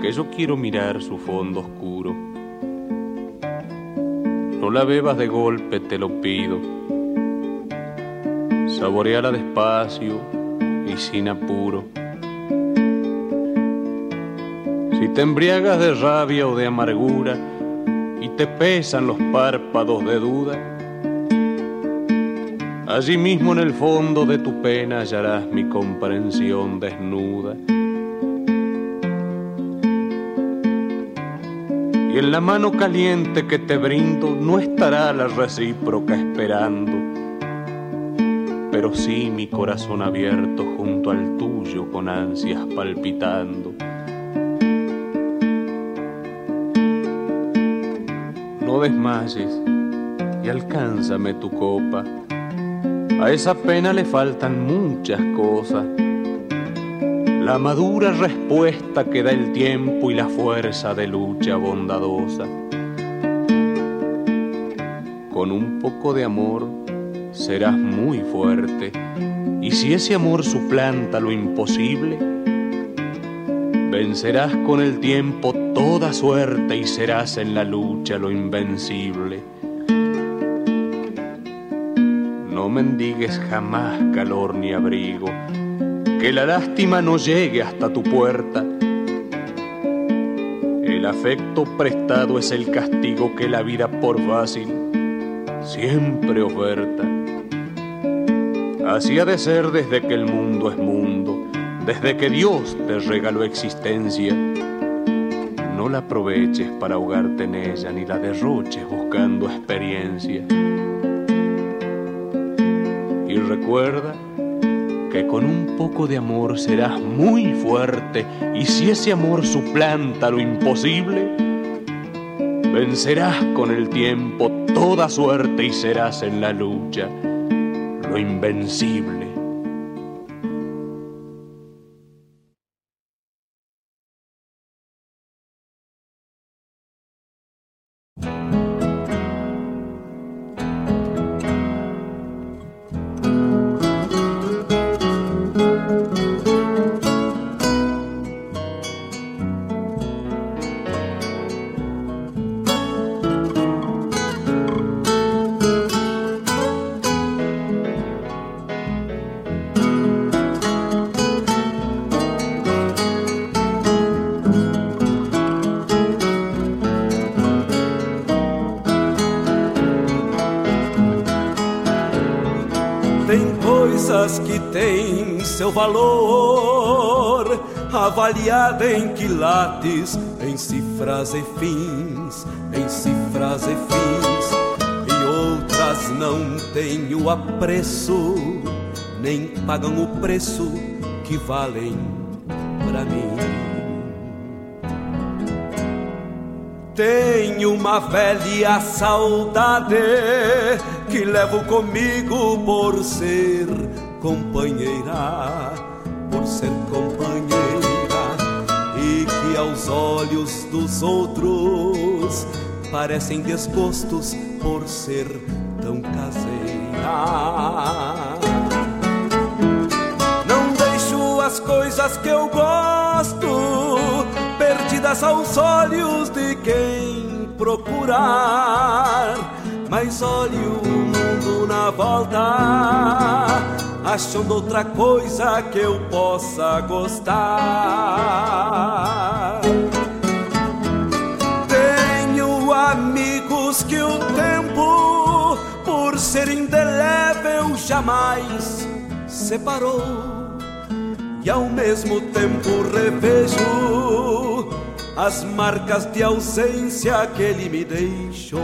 que yo quiero mirar su fondo oscuro. No la bebas de golpe, te lo pido. Saboreala despacio y sin apuro. Si te embriagas de rabia o de amargura y te pesan los párpados de duda, allí mismo en el fondo de tu pena hallarás mi comprensión desnuda. En la mano caliente que te brindo no estará la recíproca esperando, pero sí mi corazón abierto junto al tuyo con ansias palpitando. No desmayes y alcánzame tu copa. A esa pena le faltan muchas cosas la madura respuesta que da el tiempo y la fuerza de lucha bondadosa. Con un poco de amor serás muy fuerte y si ese amor suplanta lo imposible, vencerás con el tiempo toda suerte y serás en la lucha lo invencible. No mendigues jamás calor ni abrigo que la lástima no llegue hasta tu puerta. El afecto prestado es el castigo que la vida por fácil siempre oferta. Así ha de ser desde que el mundo es mundo, desde que Dios te regaló existencia. No la aproveches para ahogarte en ella, ni la derroches buscando experiencia. Y recuerda que con un poco de amor serás muy fuerte y si ese amor suplanta lo imposible, vencerás con el tiempo toda suerte y serás en la lucha lo invencible. Avaliada em quilates, em cifras e fins, em cifras e fins, e outras não têm o apreço, nem pagam o preço que valem para mim. Tenho uma velha saudade que levo comigo por ser companheira, aos olhos dos outros parecem desgostos por ser tão caseira. Não deixo as coisas que eu gosto perdidas aos olhos de quem procurar, mas olhe o mundo na volta achando outra coisa que eu possa gostar. Tenho amigos que o tempo, por ser indelével, jamais separou. E ao mesmo tempo revejo as marcas de ausência que ele me deixou.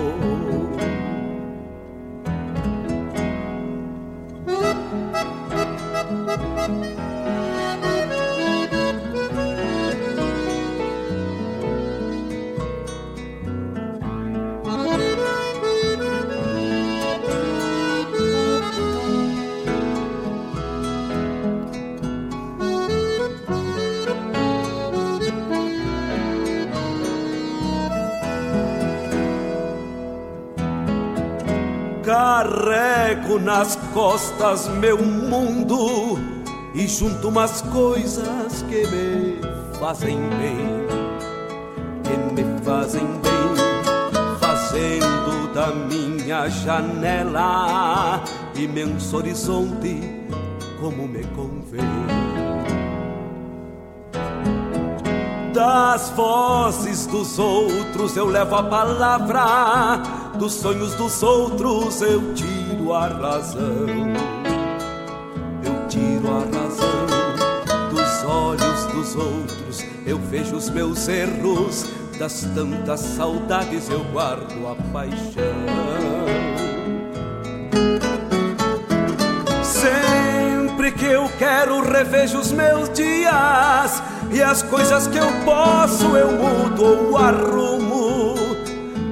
Carrego nas costas meu mundo e junto umas coisas que me fazem bem. que me fazem bem, fazendo da minha janela imenso horizonte como me convém. Das vozes dos outros eu levo a palavra, dos sonhos dos outros eu tiro a razão. Eu tiro a razão dos olhos dos outros, eu vejo os meus erros, das tantas saudades eu guardo a paixão. Sempre que eu quero revejo os meus dias e as coisas que eu posso eu mudo ou arrumo,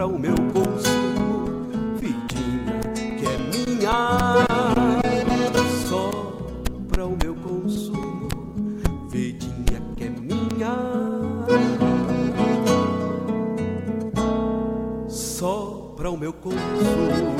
Para o meu consumo. Vidinha que é minha, só para o meu consumo. Vidinha que é minha. para o meu consumo.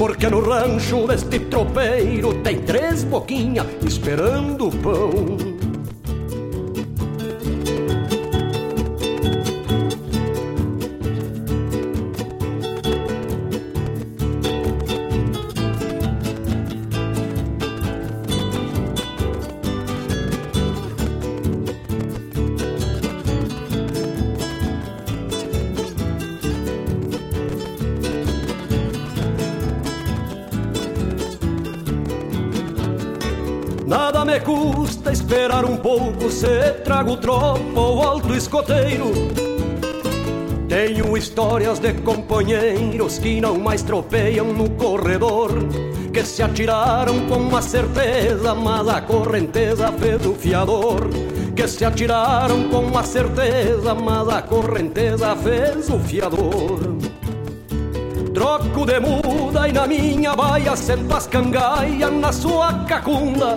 Porque no rancho deste tropeiro tem três boquinhas esperando pão. Esperar um pouco, se trago tropa ou alto escoteiro. Tenho histórias de companheiros que não mais tropeiam no corredor, que se atiraram com a certeza, mas a correnteza fez o fiador. Que se atiraram com a certeza, mas a correnteza fez o fiador. Troco de muda e na minha baia sento as cangaias na sua cacunda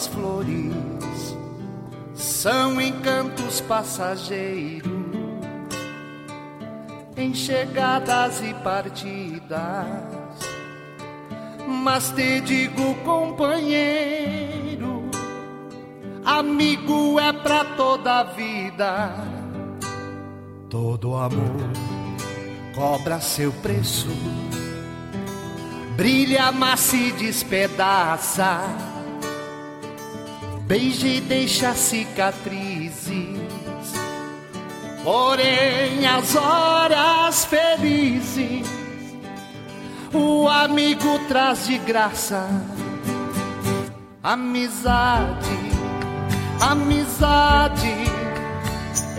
As flores são encantos passageiros em chegadas e partidas. Mas te digo, companheiro, amigo é pra toda a vida. Todo amor cobra seu preço, brilha, mas se despedaça beija e deixa cicatrizes. Porém, as horas felizes, o amigo traz de graça. Amizade, amizade,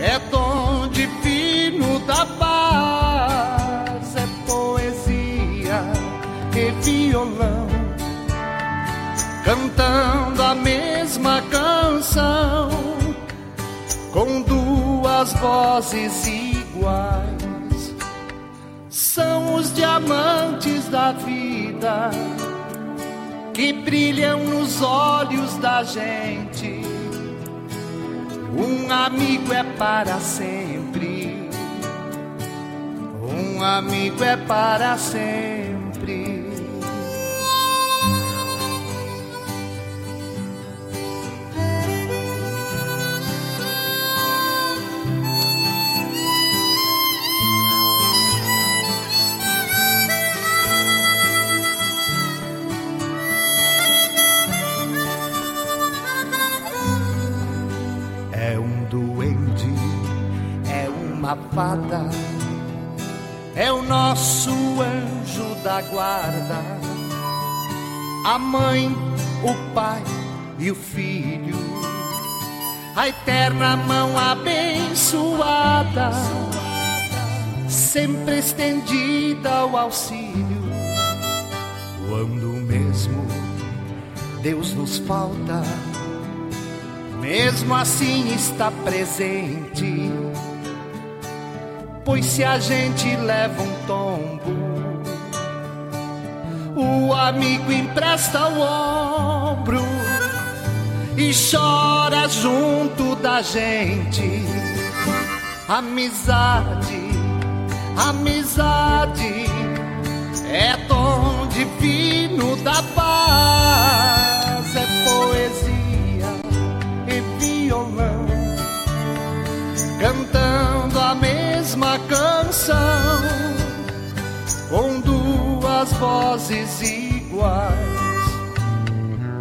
é dom divino da paz, é poesia e violão cantando a vozes iguais. São os diamantes da vida que brilham nos olhos da gente. Um amigo é para sempre. Um amigo é para sempre. É o nosso anjo da guarda, a mãe, o pai e o filho, a eterna mão abençoada, sempre estendida ao auxílio, quando mesmo Deus nos falta, mesmo assim está presente Pois se a gente leva um tombo, o amigo empresta o ombro e chora junto da gente. Amizade, amizade é dom divino da paz, mesma canção com duas vozes iguais.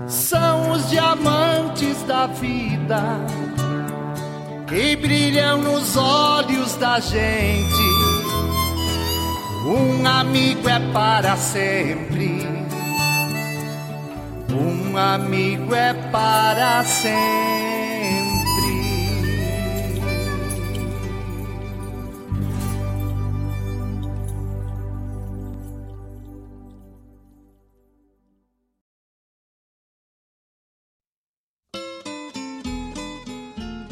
São os diamantes da vida que brilham nos olhos da gente. Um amigo é para sempre. Um amigo é para sempre.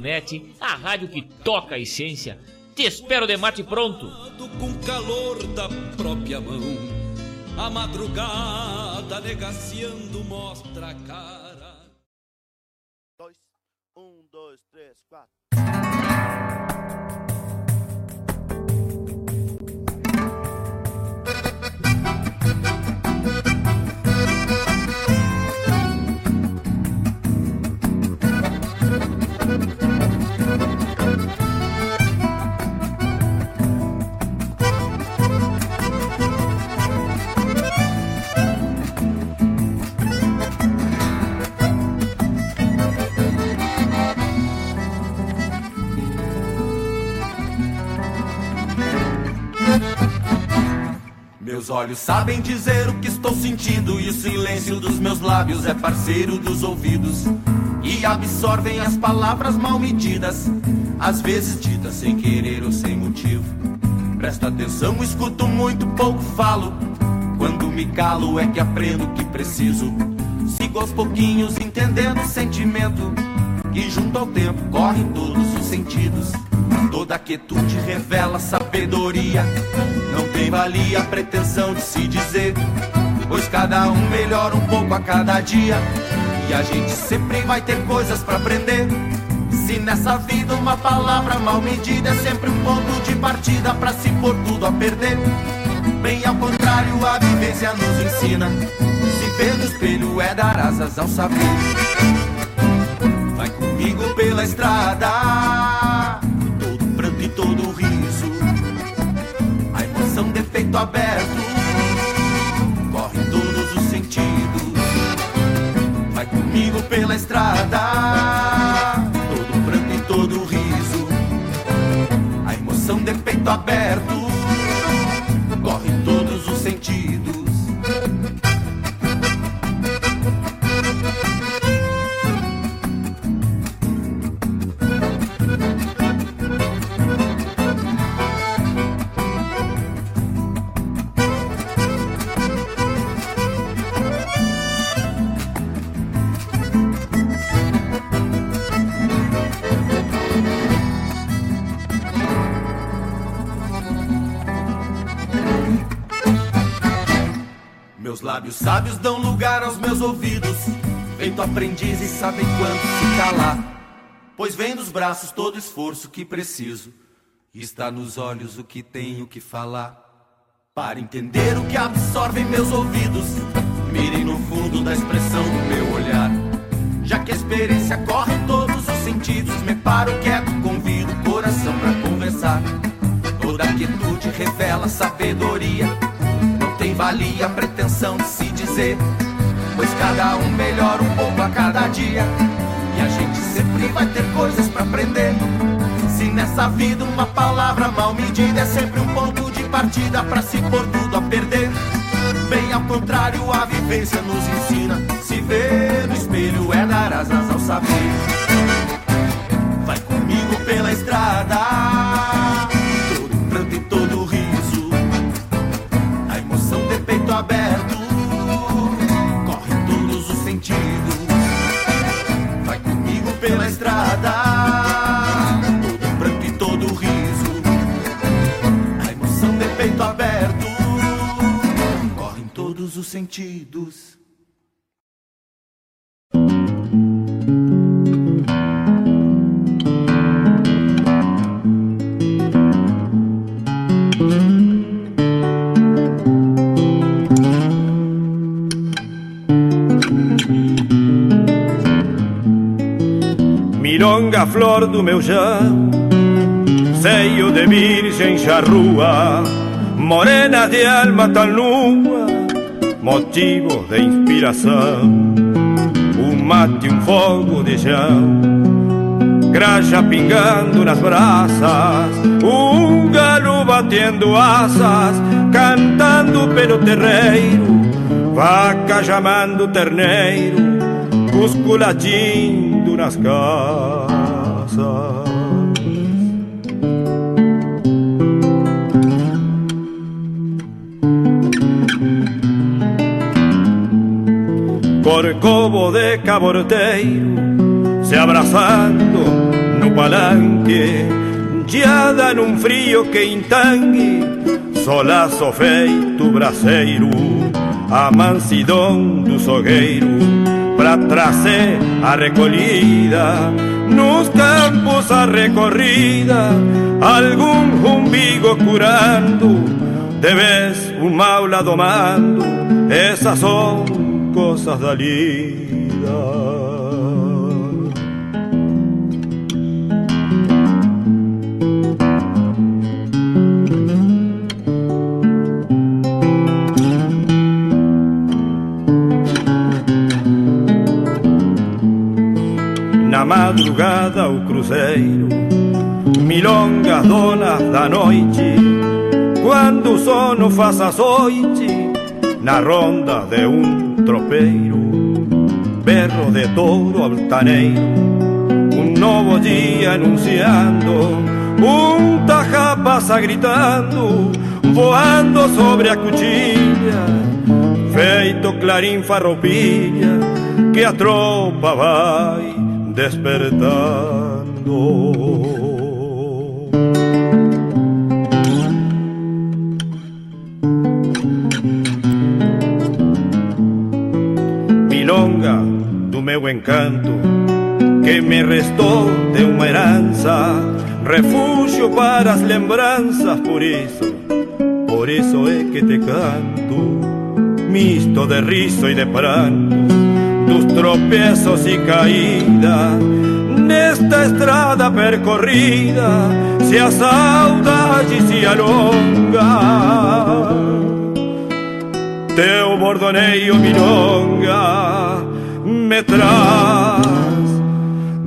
Net, a rádio que toca a essência. Te espero de mate pronto. Com calor da própria mão, a madrugada negaciando mostra a cara. Dois, um, dois, três, quatro. Meus olhos sabem dizer o que estou sentindo E o silêncio dos meus lábios é parceiro dos ouvidos E absorvem as palavras mal medidas Às vezes ditas sem querer ou sem motivo. Presta atenção, escuto muito, pouco falo Quando me calo é que aprendo o que preciso. Sigo aos pouquinhos entendendo o sentimento Que junto ao tempo corre todos os sentidos Toda quietude revela sabedoria. Não tem valia a pretensão de se dizer, pois cada um melhora um pouco a cada dia. E a gente sempre vai ter coisas para aprender. Se nessa vida uma palavra mal medida é sempre um ponto de partida para se pôr tudo a perder. Bem ao contrário, a vivência nos ensina. Se ver no espelho é dar asas ao saber. Vai comigo pela estrada peito aberto corre em todos os sentidos. Vai comigo pela estrada, todo pranto e todo riso. A emoção de peito aberto sábios dão lugar aos meus ouvidos. Feito aprendiz e sabem quando se calar. Pois vem dos braços todo esforço que preciso. Está nos olhos o que tenho que falar. Para entender o que absorve meus ouvidos, mirem no fundo da expressão do meu olhar. Já que a experiência corre em todos os sentidos, me paro quieto, convido o coração para conversar. Toda quietude revela sabedoria, valia a pretensão de se dizer, pois cada um melhora um pouco a cada dia. E a gente sempre vai ter coisas para aprender. Se nessa vida uma palavra mal medida é sempre um ponto de partida para se pôr tudo a perder. Bem ao contrário, a vivência nos ensina. Se ver no espelho é dar asas ao saber. Estrada, todo pranto e todo riso. A emoção de peito aberto corre em todos os sentidos. Milonga flor do meu chão, seio de virgem charrua, morena de alma tão nua, motivo de inspiração. Um mate, um fogo de chão, graxa pingando nas brasas, um galo batendo asas, cantando pelo terreiro, vaca chamando terneiro, cusco latindo nas casas. Corcovo de caborteiro se abraçando no palanque, geada num frio que entangue, solaço feito braceiro, a mansidão do sogueiro pra trazer a recolhida, nos campos a recorrida, algum umbigo curando, de vez um maula domando, essas são coisas da lida. Cruzeiro, milongas donas da noite, quando o sono faz açoite, na ronda de um tropeiro, berro de touro altaneiro, um novo dia anunciando, um taja passa gritando, voando sobre a cuchilha, feito clarim farroupilha, que a tropa vai Milonga do meu encanto, que me restou de uma herança, refúgio para as lembranças, por isso, por isso é que te canto, misto de riso e de pranto dos tropeços e caídas nesta estrada percorrida se a saudade se alonga. Teu bordoneio milonga me traz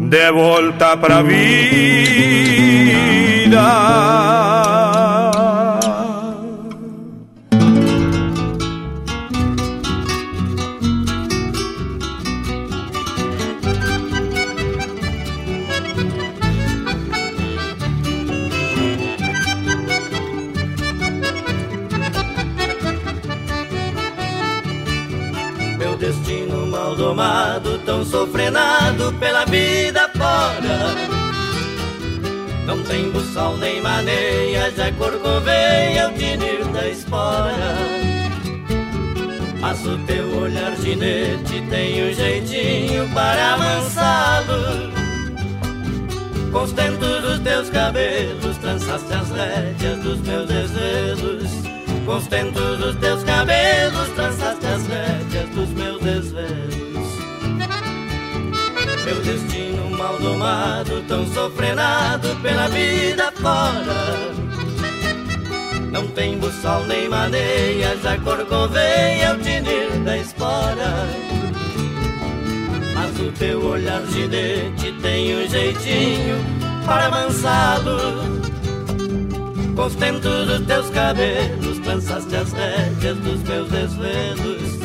de volta pra vida tem buçal nem maneias, é corcoveia o tinir da espora. Mas o teu olhar ginete tem um jeitinho para amansá-lo. Com os tentos dos teus cabelos, trançaste as rédeas dos meus desvelos. Com os tentos dos teus cabelos, trançaste as rédeas dos meus desvelos. Meu destino domado, tão sofrenado pela vida fora. Não tem buçal nem maneias, a corcoveia, o tinir da espora. Mas o teu olhar ginete tem um jeitinho para amansá-lo. Com os dos teus cabelos, trançaste as rédeas dos meus desvelos.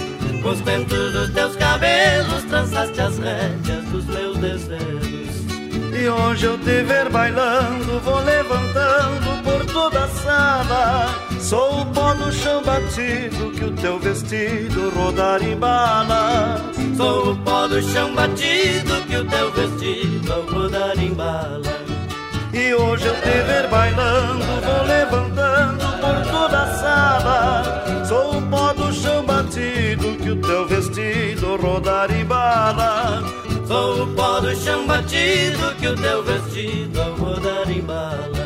Com os dos teus cabelos, trançaste as rédeas dos meus desvelos. E hoje eu te ver bailando, vou levantando por toda a sala. Sou o pó do chão batido que o teu vestido rodar embala. Sou o pó do chão batido que o teu vestido rodar embala. E hoje eu te ver bailando, vou levantando por toda a sala. Sou o pó do chão batido que o teu vestido rodar embala. Sou o pó do chão batido que o teu vestido ao rodar embala.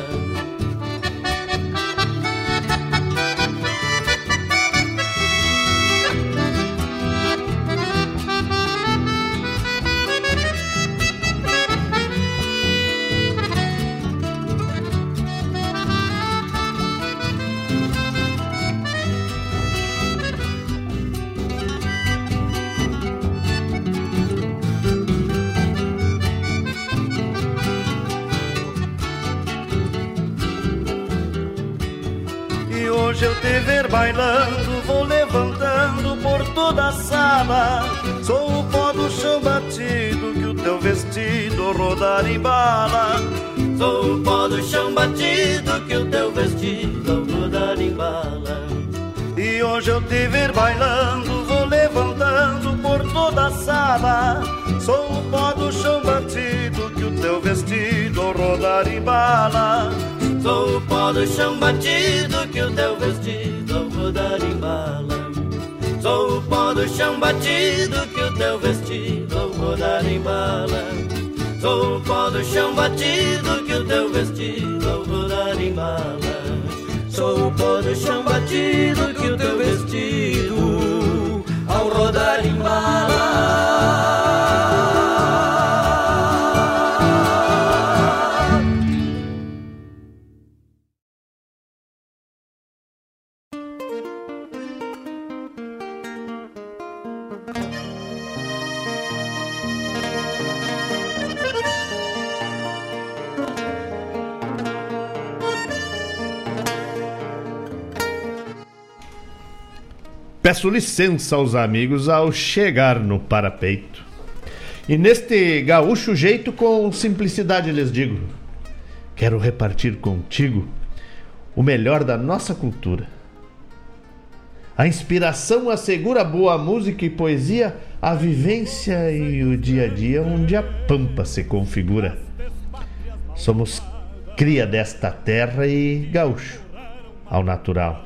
Bailando, vou levantando por toda a sala. Sou o pó do chão batido que o teu vestido rodar embala. Sou o pó do chão batido que o teu vestido rodar embala. E hoje eu te ver bailando, vou levantando por toda a sala. Sou o pó do chão batido que o teu vestido rodar embala. Sou o pó do chão batido que o teu vestido rodar embala. Sou o pó do chão batido que o teu vestido rodar embala. Sou o pó do chão batido que o teu vestido rodar embala. Sou o pó do chão batido que o teu vestido ao rodar embala. Peço licença aos amigos ao chegar no parapeito. E neste gaúcho jeito, com simplicidade lhes digo: quero repartir contigo o melhor da nossa cultura. A inspiração assegura boa música e poesia, a vivência e o dia a dia onde a pampa se configura. Somos cria desta terra e gaúcho, ao natural.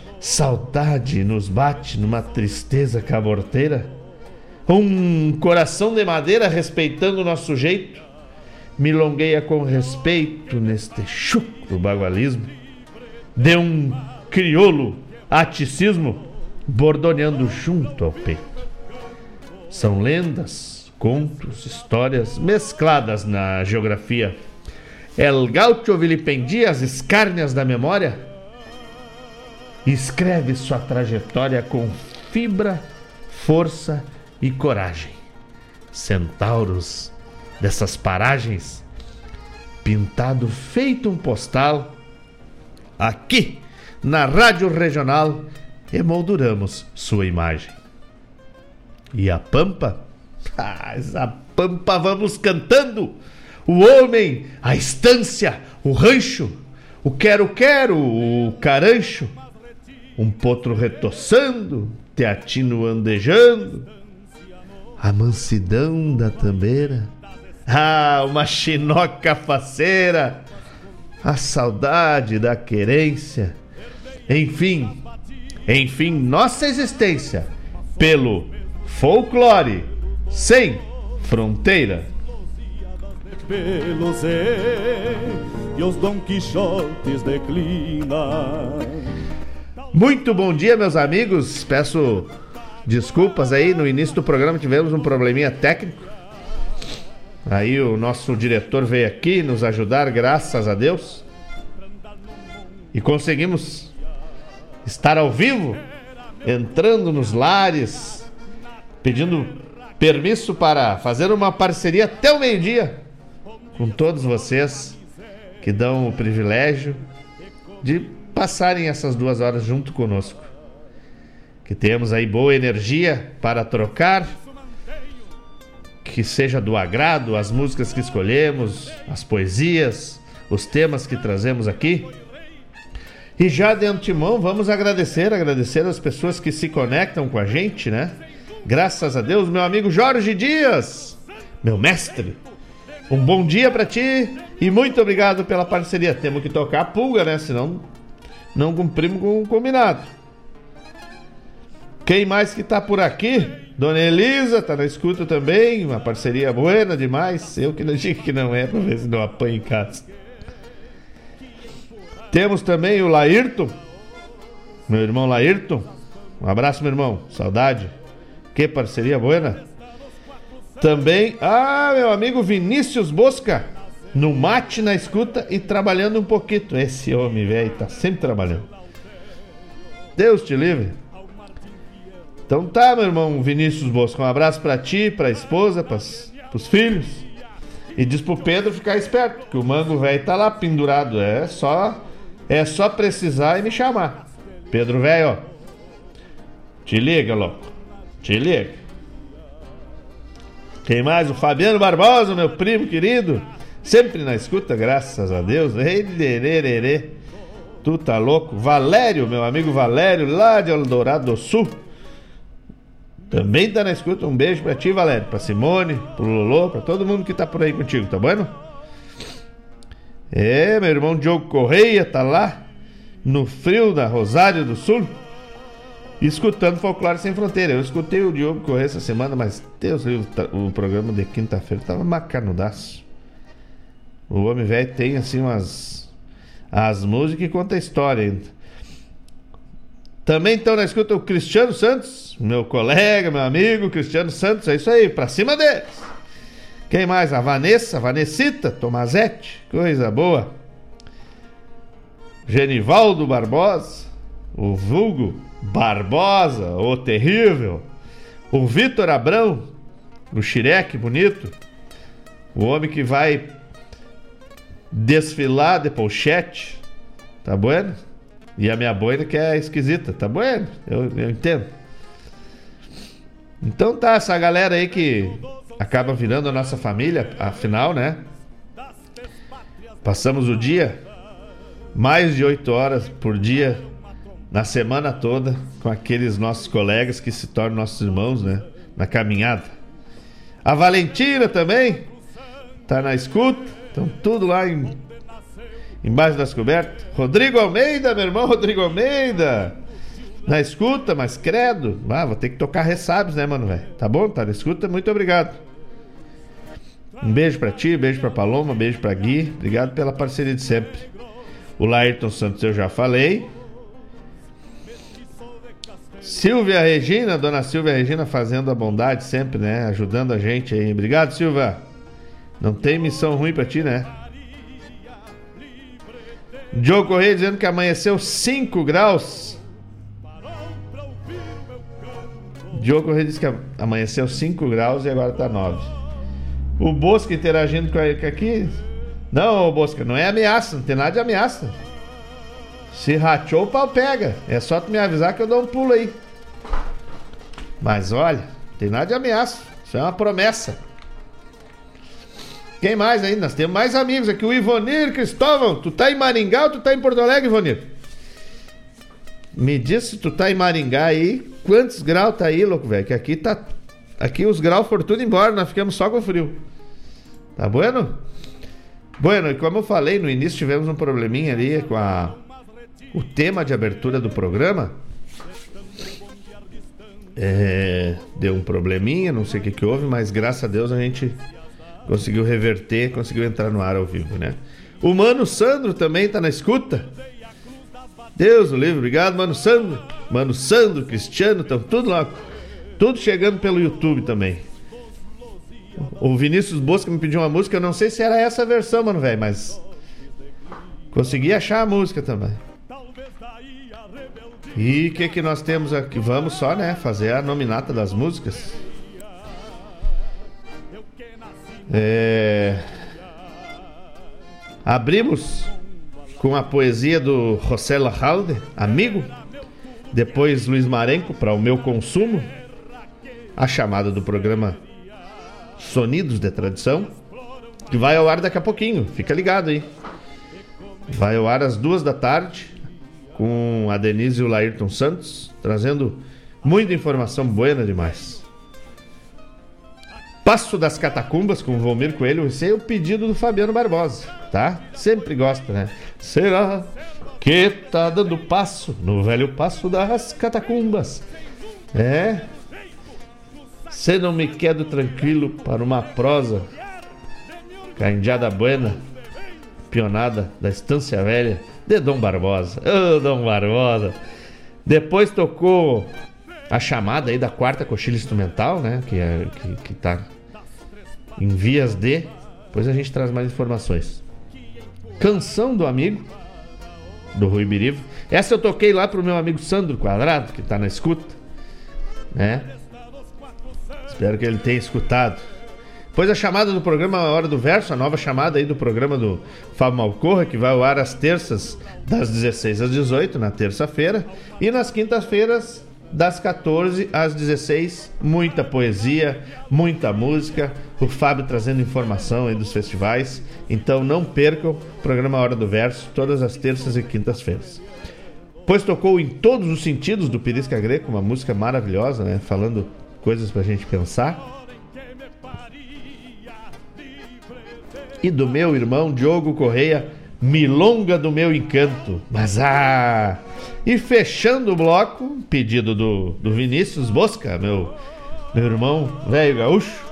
saudade nos bate numa tristeza caborteira, um coração de madeira respeitando o nosso jeito, milongueia com respeito neste chucro bagualismo, de um crioulo aticismo bordoneando junto ao peito. São lendas, contos, histórias mescladas na geografia. El gaucho vilipendia as escárnias da memória escreve sua trajetória com fibra, força e coragem. Centauros dessas paragens, pintado feito um postal, aqui na Rádio Regional emolduramos sua imagem. E a Pampa? Ah, a Pampa vamos cantando! O homem, a estância, o rancho, o quero-quero, o carancho, um potro retoçando, teatino andejando, a mansidão da tambeira, ah, uma chinoca faceira, a saudade da querência, enfim, enfim, nossa existência pelo folclore sem fronteira. Pelos e os Dom Quixotes declinam. Muito bom dia, meus amigos. Peço desculpas aí, no início do programa tivemos um probleminha técnico. Aí o nosso diretor veio aqui nos ajudar, graças a Deus. E conseguimos estar ao vivo, entrando nos lares, pedindo permisso para fazer uma parceria até o meio-dia com todos vocês que dão o privilégio de passarem essas duas horas junto conosco. Que tenhamos aí boa energia para trocar, que seja do agrado as músicas que escolhemos, as poesias, os temas que trazemos aqui. E já de antemão, vamos agradecer, agradecer as pessoas que se conectam com a gente, né? Graças a Deus, meu amigo Jorge Dias, meu mestre. Um bom dia para ti e muito obrigado pela parceria. Temos que tocar a pulga, né? Senão não cumprimos com o combinado. Quem mais que tá por aqui? Dona Elisa tá na escuta também, uma parceria buena demais. Eu que não digo que não é, pra ver se não apanha em casa. Temos também o Laírton, meu irmão Laírton. Um abraço, meu irmão. Saudade. Que parceria buena. Também, ah, meu amigo Vinícius Bosca, no mate na escuta e trabalhando um pouquinho. Esse homem, velho, tá sempre trabalhando. Deus te livre. Então tá, meu irmão Vinícius Bosco. Um abraço para ti, pra esposa, pras, pros filhos. E diz pro Pedro ficar esperto, que o mango velho tá lá pendurado. É só é só precisar e me chamar. Pedro velho, ó. Te liga, louco. Te liga. Quem mais? O Fabiano Barbosa, meu primo querido. Sempre na escuta, graças a Deus. Ei, Tu tá louco? Valério, meu amigo Valério, lá de Eldorado do Sul. Também tá na escuta. Um beijo pra ti, Valério. Pra Simone, pro Lolo, pra todo mundo que tá por aí contigo, tá bom? É, meu irmão Diogo Correia tá lá no frio da Rosário do Sul, escutando Folclore Sem Fronteira. Eu escutei o Diogo Correia essa semana, mas Deus, o programa de quinta-feira tava macanudaço. O homem velho tem assim umas as músicas e conta a história ainda. Também estão na escuta o Cristiano Santos, meu colega, meu amigo Cristiano Santos, é isso aí, pra cima deles. Quem mais? A Vanessa, Vanessita Tomazete, coisa boa. Genivaldo Barbosa, o vulgo Barbosa, o terrível. O Vitor Abrão, o xireque bonito. O homem que vai desfilar de pochete. Tá bueno? E a minha boina que é esquisita, tá bueno? Eu, eu entendo. Então tá, essa galera aí que acaba virando a nossa família, afinal, né? Passamos o dia, mais de oito horas por dia, na semana toda, com aqueles nossos colegas que se tornam nossos irmãos, né? Na caminhada. A Valentina também tá na escuta, estão tudo lá em embaixo das cobertas. Rodrigo Almeida, meu irmão Rodrigo Almeida. Na escuta, mas credo. Ah, vou ter que tocar ressabes, né, mano, velho? Tá bom? Tá na escuta? Muito obrigado. Um beijo para ti, beijo para Paloma, beijo para Gui. Obrigado pela parceria de sempre. O Laírton Santos eu já falei. Silvia Regina, dona Silvia Regina fazendo a bondade sempre, né? Ajudando a gente aí. Obrigado, Silvia. Não tem missão ruim para ti, né? Diogo Correia dizendo que amanheceu 5 graus. Diogo Correia disse que amanheceu 5 graus e agora tá 9. O Bosca interagindo com ele aqui. Não, Bosca, não é ameaça, não tem nada de ameaça. Se rachou, o pau pega. É só tu me avisar que eu dou um pulo aí. Mas olha, tem nada de ameaça. Isso é uma promessa. Quem mais aí? Nós temos mais amigos aqui. O Ivonir Cristóvão. Tu tá em Maringá ou tu tá em Porto Alegre, Ivonir? Me diz se tu tá em Maringá aí. Quantos graus tá aí, louco, velho? Que aqui tá. Aqui os graus foram tudo embora, nós ficamos só com frio. Tá bueno? Bueno, e como eu falei no início, tivemos um probleminha ali com a. O tema de abertura do programa. É, deu um probleminha, não sei o que, que houve, mas graças a Deus a gente conseguiu reverter, conseguiu entrar no ar ao vivo, né? O Mano Sandro também tá na escuta. Deus o livre, obrigado, Mano Sandro. Mano Sandro, Cristiano, estão tudo lá. Tudo chegando pelo YouTube também. O Vinícius Bosca me pediu uma música, eu não sei se era essa versão, mano, velho, mas. Consegui achar a música também. E o que, que nós temos aqui? Vamos só, né? Fazer a nominata das músicas. É... Abrimos com a poesia do José Lajalde, amigo. Depois Luiz Marenco, para o meu consumo. A chamada do programa Sonidos de Tradição, que vai ao ar daqui a pouquinho. Fica ligado aí. Vai ao ar às duas da tarde com a Denise e o Laírton Santos, trazendo muita informação buena demais. Passo das Catacumbas com o Volmir Coelho, esse é o pedido do Fabiano Barbosa, tá? Sempre gosta, né? Será que tá dando passo no velho passo das Catacumbas? É. Se não me quedo tranquilo para uma prosa, Caindiada Buena, pionada da Estância Velha, de Dom Barbosa. Ô, oh, Dom Barbosa. Depois tocou a chamada aí da quarta coxilha instrumental, né? Que, é, que, que tá em vias de. Depois a gente traz mais informações. Canção do amigo, do Rui Birivo. Essa eu toquei lá pro meu amigo Sandro Quadrado, que tá na escuta. Né? Espero que ele tenha escutado. Pois a chamada do programa A Hora do Verso, a nova chamada aí do programa do Fábio Malcorra, que vai ao ar às terças, das 16 às 18, na terça-feira, e nas quintas-feiras, das 14 às 16, muita poesia, muita música, o Fábio trazendo informação aí dos festivais. Então não percam o programa Hora do Verso, todas as terças e quintas-feiras. Pois tocou em todos os sentidos do Pirisca Greco, uma música maravilhosa, né? Falando coisas pra gente pensar. e do meu irmão Diogo Correia, Milonga do Meu Encanto. Mas ah! E fechando o bloco, pedido do, do Vinícius Bosca, meu, meu irmão velho gaúcho.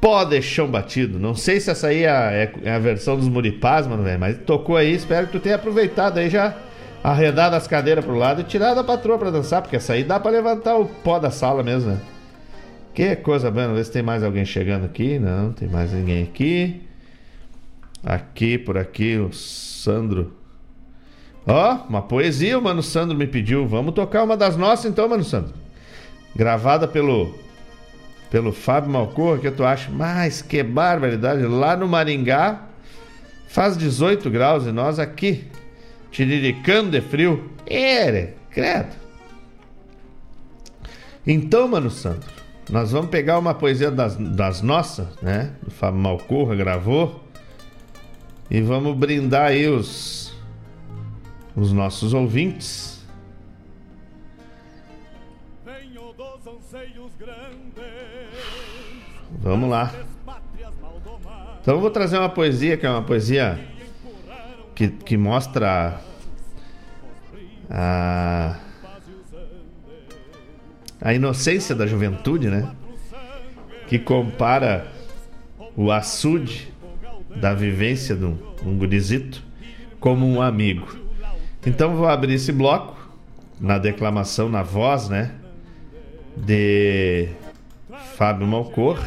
Pó de chão batido. Não sei se essa aí é a, é a versão dos Muripás, mano, velho. Mas tocou aí, espero que tu tenha aproveitado aí já. Arredado as cadeiras pro lado e tirado a patroa pra dançar, porque essa aí dá pra levantar o pó da sala mesmo, né? Que coisa boa, ver se tem mais alguém chegando aqui. Não, tem mais ninguém aqui. Aqui, por aqui, o Sandro. Ó, oh, uma poesia, o Mano Sandro me pediu. Vamos tocar uma das nossas então, Mano Sandro. Gravada pelo pelo Fábio Malcorra, que tu acha? Mas que barbaridade. Lá no Maringá faz 18 graus e nós aqui, tiriricando de frio. Ere, credo. Então, Mano Sandro, nós vamos pegar uma poesia das, das nossas, né? O Fábio Malcorra gravou. E vamos brindar aí os, os nossos ouvintes. Vamos lá. Então eu vou trazer uma poesia que é uma poesia que, que mostra a a inocência da juventude, né? Que compara o açude da vivência de um, um gurizito como um amigo. Então vou abrir esse bloco na declamação, na voz, né? De Fábio Malcor.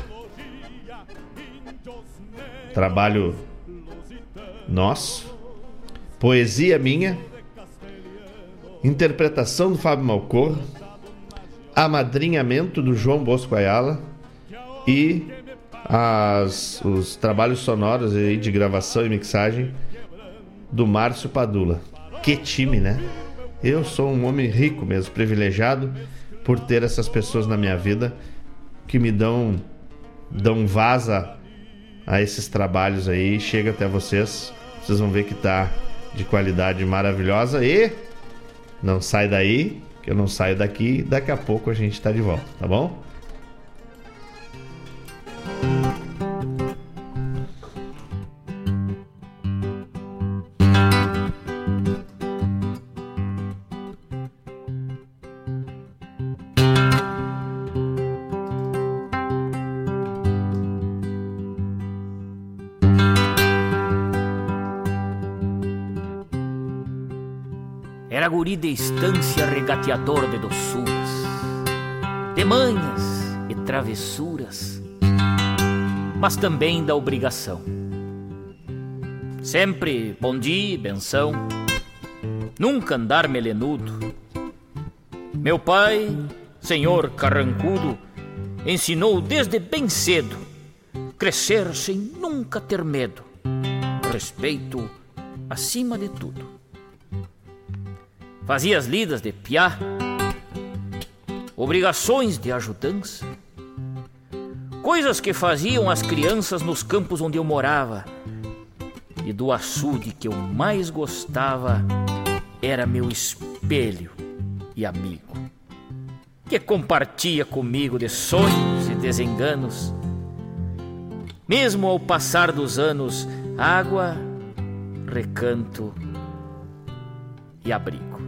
Trabalho nosso. Poesia minha. Interpretação do Fábio Malcor amadrinhamento do João Bosco Ayala e as, os trabalhos sonoros aí de gravação e mixagem do Márcio Padula. Que time, né? Eu sou um homem rico mesmo, privilegiado por ter essas pessoas na minha vida que me dão dão vaza a esses trabalhos aí, chega até vocês. Vocês vão ver que tá de qualidade maravilhosa e não sai daí, que eu não saio daqui, daqui a pouco a gente tá de volta, tá bom? Era guri de estância regateador de doçuras, de manhas e travessuras, mas também da obrigação. Sempre bom dia, benção, nunca andar melenudo. Meu pai, senhor carrancudo, ensinou desde bem cedo crescer sem nunca ter medo, respeito acima de tudo. Fazia as lidas de piá, obrigações de ajudança, coisas que faziam as crianças nos campos onde eu morava. E do açude que eu mais gostava era meu espelho e amigo, que compartia comigo de sonhos e desenganos. Mesmo ao passar dos anos, água, recanto e abrigo.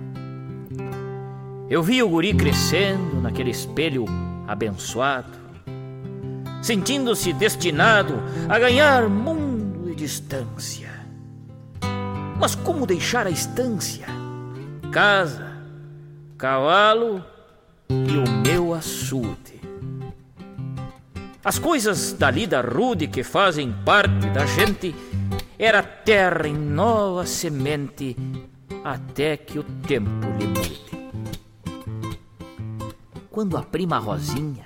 Eu vi o guri crescendo naquele espelho abençoado, sentindo-se destinado a ganhar mundo e distância. Mas como deixar a estância? Casa, cavalo e o meu açude. As coisas da lida rude que fazem parte da gente era terra em nova semente até que o tempo lhe mude quando a prima Rosinha,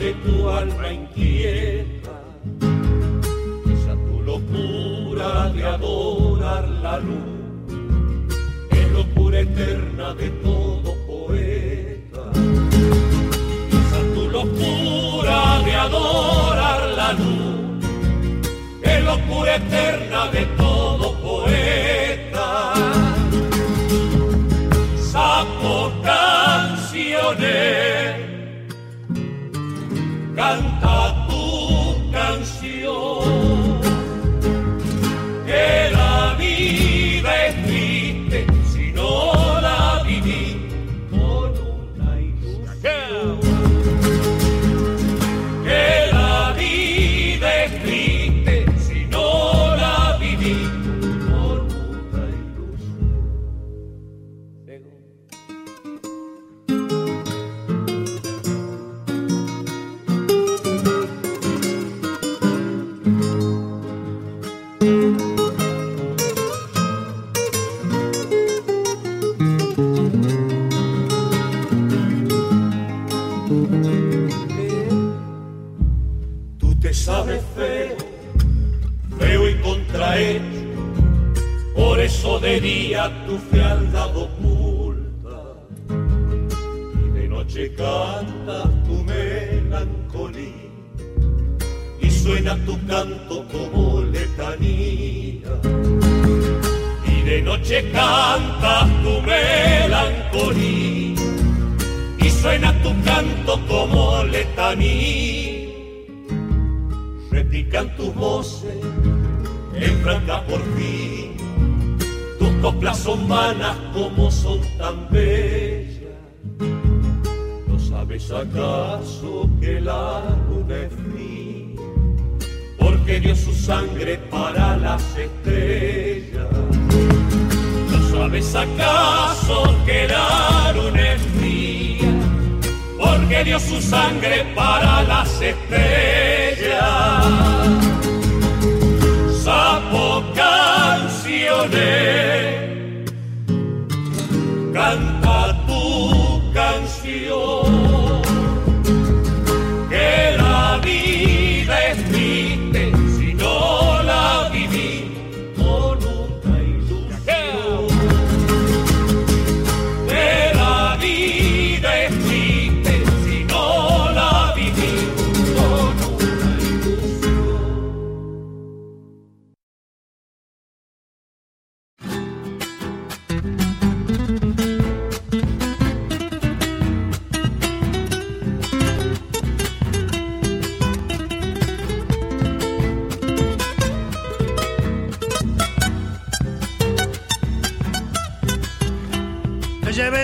it. noche cantas tu melancolía y suena tu canto como letaní. Repican tus voces en franca por fin, tus coplas son vanas como son tan bellas. ¿No sabes acaso que la luna es fría? Porque dio su sangre para las estrellas ¿No sabes acaso que la luna? Porque dio su sangre para las estrellas. Sapo canciones canta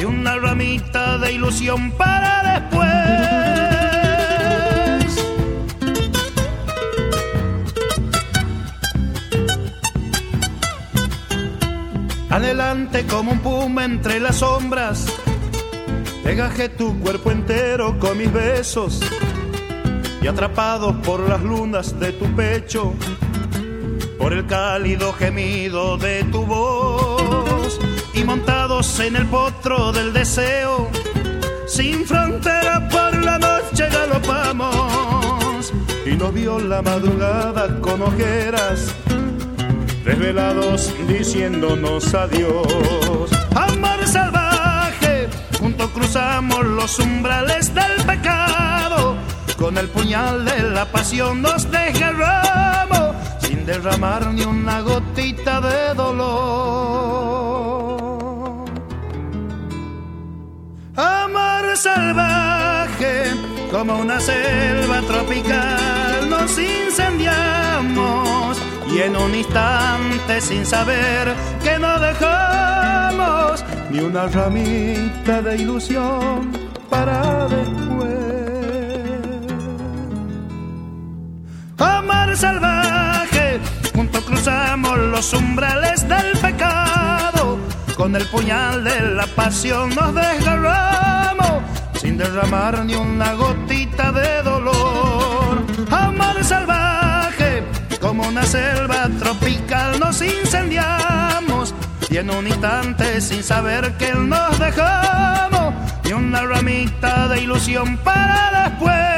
y una ramita de ilusión para después. Adelante como un puma entre las sombras, Degajé tu cuerpo entero con mis besos. Y atrapados por las lunas de tu pecho, por el cálido gemido de tu voz y montados en el potro del deseo, sin frontera por la noche galopamos y nos vio la madrugada con ojeras, desvelados diciéndonos adiós. Amor salvaje, juntos cruzamos los umbrales del pecado, con el puñal de la pasión nos desgarramos, sin derramar ni una gotita de dolor. Salvaje, como una selva tropical, nos incendiamos y en un instante sin saber que no dejamos ni una ramita de ilusión para después. Amor salvaje, juntos cruzamos los umbrales del pecado, con el puñal de la pasión nos desgarramos, sin derramar ni una gotita de dolor. Amor salvaje, como una selva tropical nos incendiamos, y en un instante sin saber que nos dejamos, ni una ramita de ilusión para después.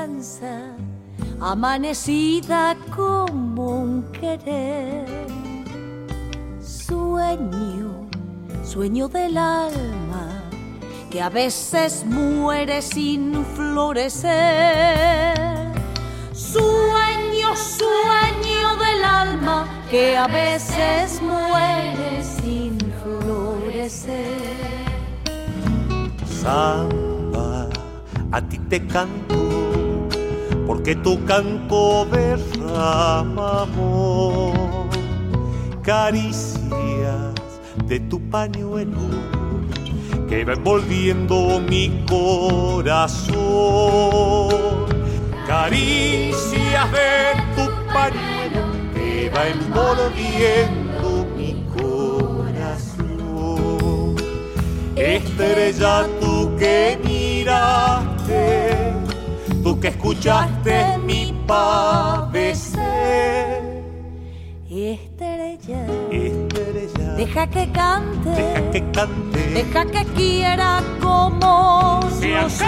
Esperanza, amanecida como un querer. Sueño, sueño del alma, que a veces muere sin florecer. Sueño, sueño del alma, que a veces muere sin florecer. Samba, a ti te canto, porque tu canto derrama amor, caricias de tu pañuelo que va envolviendo mi corazón, caricias de tu pañuelo que va envolviendo mi corazón, estrella tú que miraste, tú que escuchaste mi padecer. Estrella, Estrella, deja que cante, deja que cante, deja que quiera como yo sé.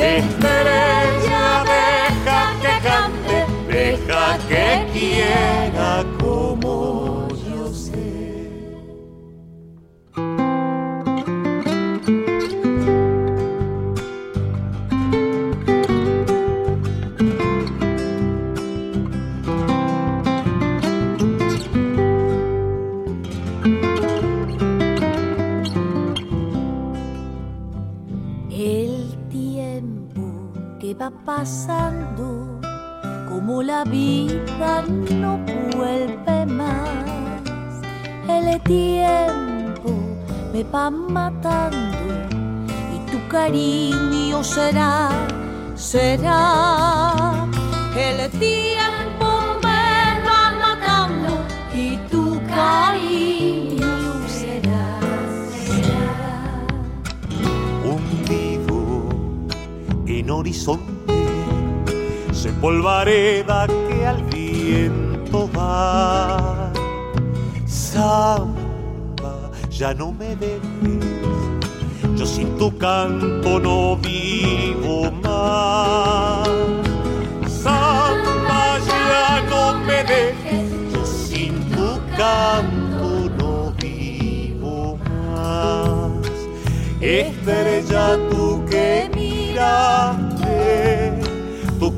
Estrella, deja que cante, deja que quiera como pasando, como la vida no vuelve más. El tiempo me va matando y tu cariño será, será. El tiempo me va matando y tu cariño será, será. hundido en horizonte, soy polvareda que al viento va. Samba, ya no me dejes, yo sin tu canto no vivo más. Samba, ya no me dejes, yo sin tu canto no vivo más. Estrella tú que miraste,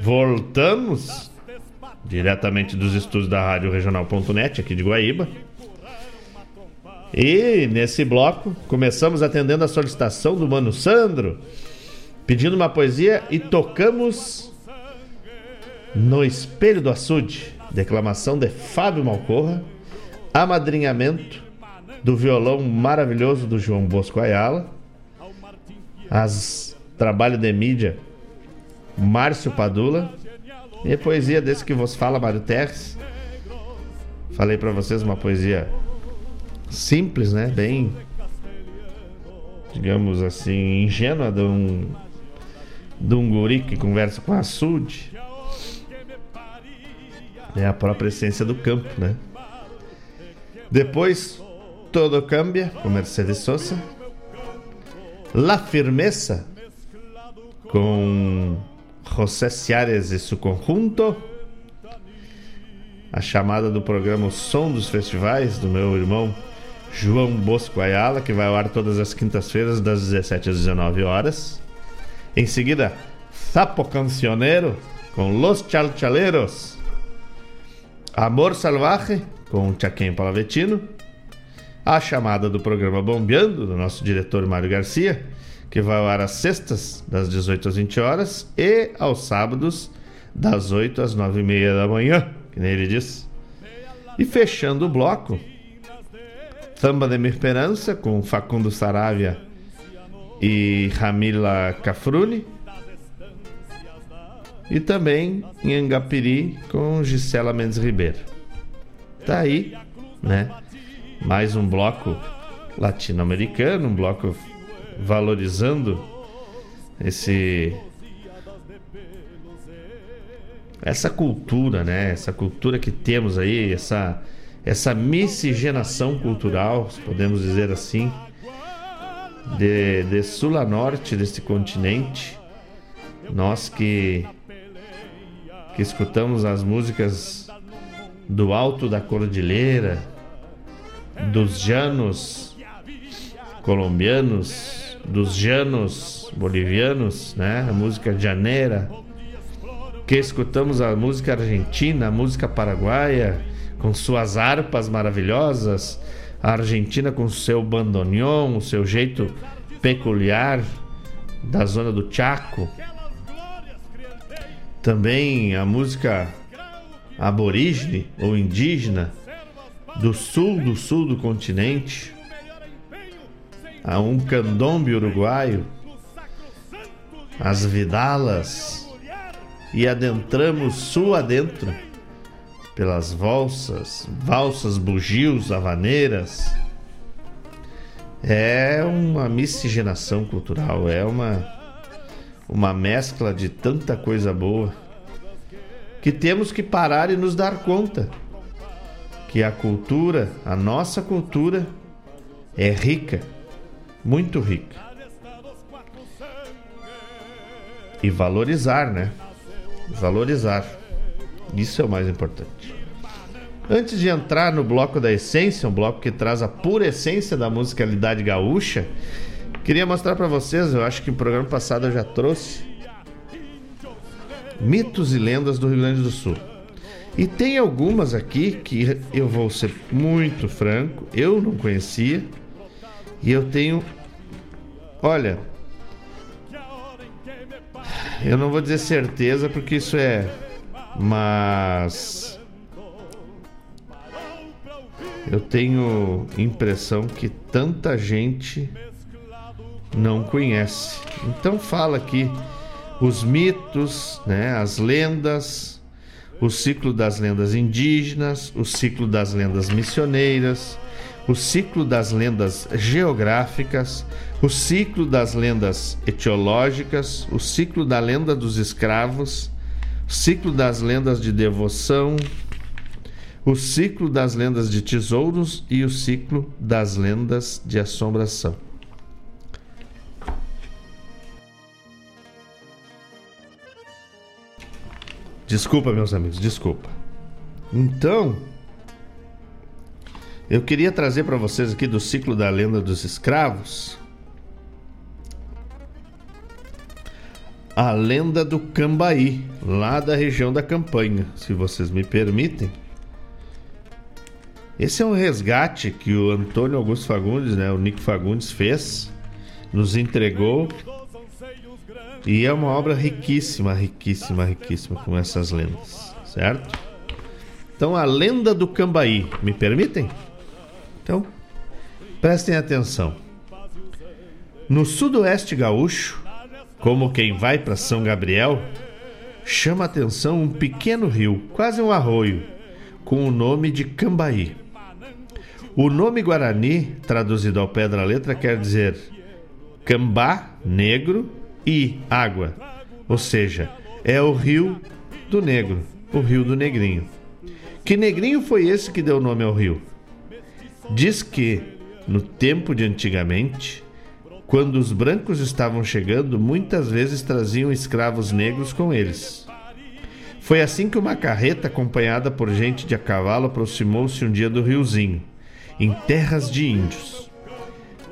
Voltamos diretamente dos estúdios da Rádio Regional.net aqui de Guaíba. E nesse bloco começamos atendendo a solicitação do Mano Sandro, pedindo uma poesia e tocamos No Espelho do Açude, declamação de Fábio Malcorra, amadrinhamento do violão maravilhoso do João Bosco Ayala, as trabalho de mídia Márcio Padula e a poesia desse que vos fala, Mário Terres. Falei pra vocês uma poesia simples, né? Bem, digamos assim, ingênua de um, de um guri que conversa com açude. É a própria essência do campo, né? Depois, Todo Cambia, com Mercedes Sosa. La Firmeza, com José Ciares e seu conjunto. a chamada do programa O Som dos Festivais, do meu irmão João Bosco Ayala, que vai ao ar todas as quintas-feiras, das 17 às 19 horas. Em seguida, Sapo Cancionero, com Los Chalchaleros. Amor Salvaje, com Chaquem Palavetino. A chamada do programa Bombeando, do nosso diretor Mário Garcia, que vai ao ar às sextas, das 18 às 20 horas, e aos sábados, das 8 às 9 e meia da manhã, que nem ele disse. E fechando o bloco, Samba de Esperança, com Facundo Saravia e Ramila Cafrune. E também em Angapiri, com Gisela Mendes Ribeiro. Tá aí, né? Mais um bloco latino-americano, um bloco valorizando esse essa cultura, né? Essa cultura que temos aí, essa essa miscigenação cultural, podemos dizer assim, de, de sul a norte deste continente. Nós que que escutamos as músicas do alto da cordilheira, dos llanos colombianos, dos llanos bolivianos, né? A música janeira, que escutamos a música argentina, a música paraguaia, com suas harpas maravilhosas, a Argentina com seu bandoneon, o seu jeito peculiar da zona do Chaco. Também a música aborígene ou indígena do sul do sul do continente, a um candombe uruguaio, as vidalas e adentramos sul adentro pelas valsas, valsas, bugios, havaneiras. É uma miscigenação cultural, é uma uma mescla de tanta coisa boa que temos que parar e nos dar conta que a cultura, a nossa cultura é rica, muito rica. E valorizar, né? Valorizar. Isso é o mais importante. Antes de entrar no bloco da essência, um bloco que traz a pura essência da musicalidade gaúcha, queria mostrar para vocês, eu acho que no programa passado eu já trouxe mitos e lendas do Rio Grande do Sul. E tem algumas aqui que eu vou ser muito franco, eu não conhecia. E eu tenho olha, eu não vou dizer certeza porque isso é mas eu tenho impressão que tanta gente não conhece. Então fala aqui os mitos, né, as lendas, o ciclo das lendas indígenas, o ciclo das lendas missioneiras, o ciclo das lendas geográficas, o ciclo das lendas etiológicas, o ciclo da lenda dos escravos, ciclo das lendas de devoção, o ciclo das lendas de tesouros e o ciclo das lendas de assombração. Desculpa, meus amigos, desculpa. Então, eu queria trazer para vocês aqui do ciclo da lenda dos escravos a lenda do Cambaí, lá da região da Campanha, se vocês me permitem. Esse é um resgate que o Antônio Augusto Fagundes, né, o Nico Fagundes fez, nos entregou. E é uma obra riquíssima, riquíssima, riquíssima com essas lendas, certo? Então, a lenda do Cambaí, me permitem? Então, prestem atenção. No sudoeste gaúcho, como quem vai para São Gabriel, chama atenção um pequeno rio, quase um arroio, com o nome de Cambaí. O nome guarani, traduzido ao pé da letra, quer dizer cambá, negro, e água, ou seja, é o rio do negro, o rio do negrinho. Que negrinho foi esse que deu nome ao rio? Diz que, no tempo de antigamente, quando os brancos estavam chegando, muitas vezes traziam escravos negros com eles. Foi assim que uma carreta acompanhada por gente de a cavalo aproximou-se um dia do riozinho, em terras de índios.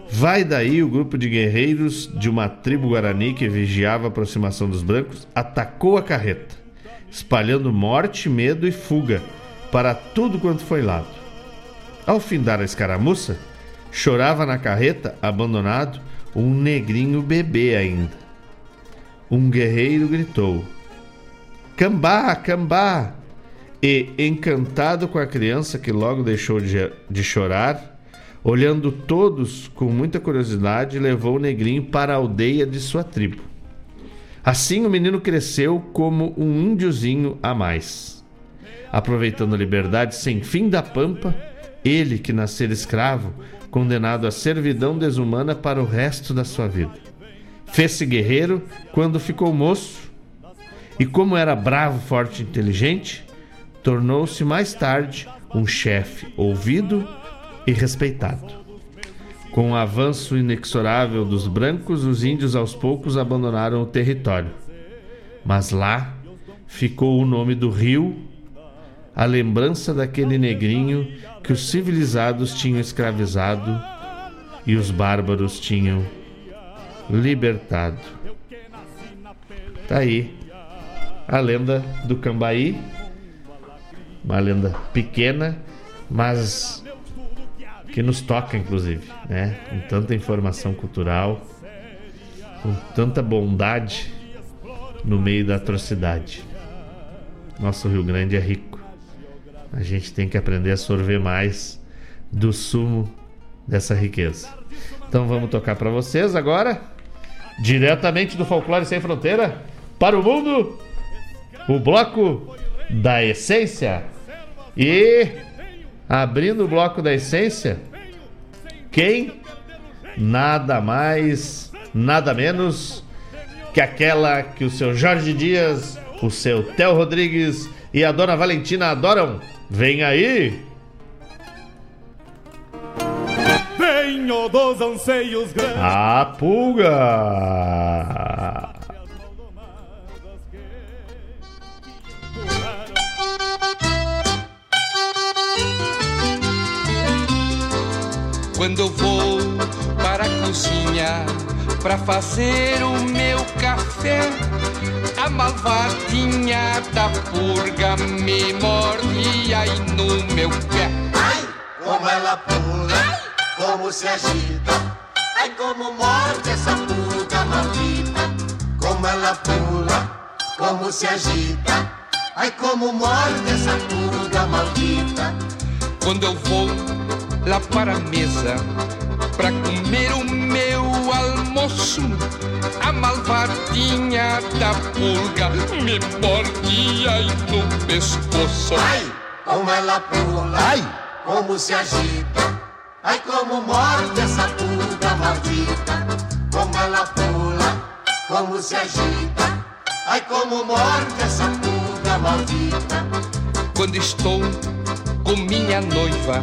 Vai daí o grupo de guerreiros de uma tribo guarani que vigiava a aproximação dos brancos, atacou a carreta, espalhando morte, medo e fuga para tudo quanto foi lado. Ao findar a escaramuça, chorava na carreta, abandonado, um negrinho bebê ainda. Um guerreiro gritou: Cambá, cambá! E, encantado com a criança que logo deixou de, chorar, olhando todos com muita curiosidade, levou o negrinho para a aldeia de sua tribo. Assim o menino cresceu como um índiozinho a mais. Aproveitando a liberdade sem fim da pampa, ele que nascera escravo, condenado à servidão desumana para o resto da sua vida. Fez-se guerreiro quando ficou moço, e como era bravo, forte e inteligente, tornou-se mais tarde um chefe ouvido e respeitado. Com o avanço inexorável dos brancos, os índios aos poucos abandonaram o território. Mas lá ficou o nome do rio, a lembrança daquele negrinho que os civilizados tinham escravizado e os bárbaros tinham libertado. Tá aí a lenda do Cambaí, uma lenda pequena, mas que nos toca, inclusive, né? Com tanta informação cultural, com tanta bondade no meio da atrocidade. Nosso Rio Grande é rico. A gente tem que aprender a sorver mais do sumo dessa riqueza. Então vamos tocar para vocês agora, diretamente do Folclore Sem Fronteira, para o mundo, o bloco da essência. E abrindo o bloco da essência, quem? Nada mais, nada menos que aquela que o seu Jorge Dias, o seu Theo Rodrigues e a dona Valentina adoram. Vem aí! Venho dos anseios grandes. A pulga! Quando eu vou para a cozinha para fazer o meu café, a malvadinha da purga me morde aí no meu pé. Ai, como ela pula, como se agita. Ai, como morde essa pulga maldita. Como ela pula, como se agita. Ai, como morde essa pulga maldita. Quando eu vou lá para a mesa para comer o meu almoço, a malvadinha da pulga me morde aí no pescoço. Ai, como ela pula, ai, como se agita. Ai, como morde essa pulga maldita. Como ela pula, como se agita. Ai, como morde essa pulga maldita. Quando estou com minha noiva,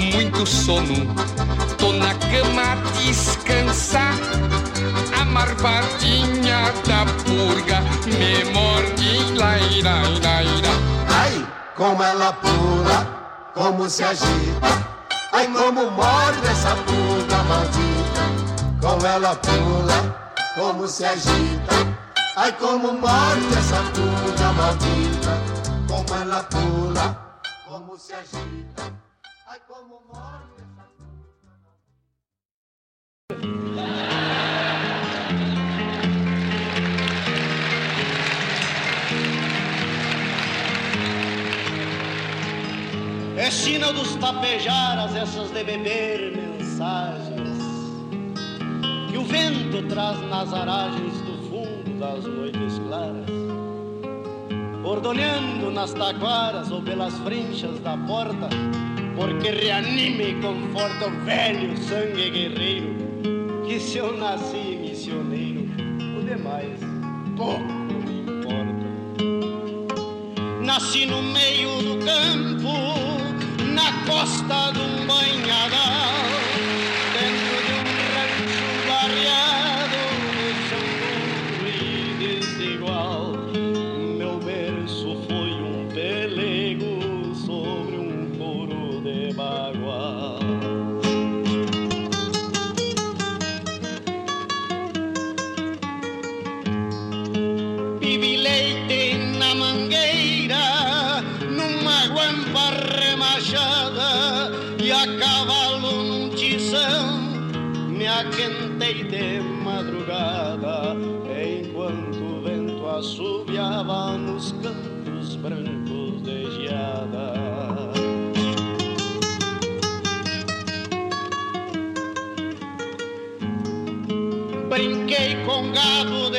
muito sono, tô na cama a descansar. A marvadinha da purga me morde, laira, laira. Ai, como ela pula, como se agita. Ai, como morde essa pulga maldita. Como ela pula, como se agita. Ai, como morde essa pulga maldita. Como ela pula, como se agita. Ai, como morre essa É sina dos tapejaras essas de beber mensagens que o vento traz nas aragens do fundo das noites claras, ordoneando nas taquaras ou pelas frinchas da porta porque reanima e conforta o velho sangue guerreiro, que se eu nasci missioneiro, o demais pouco me importa. Nasci no meio do campo, na costa de um a cavalo num tição. Me aquentei de madrugada enquanto o vento assobiava nos cantos brancos de geada. Brinquei com gado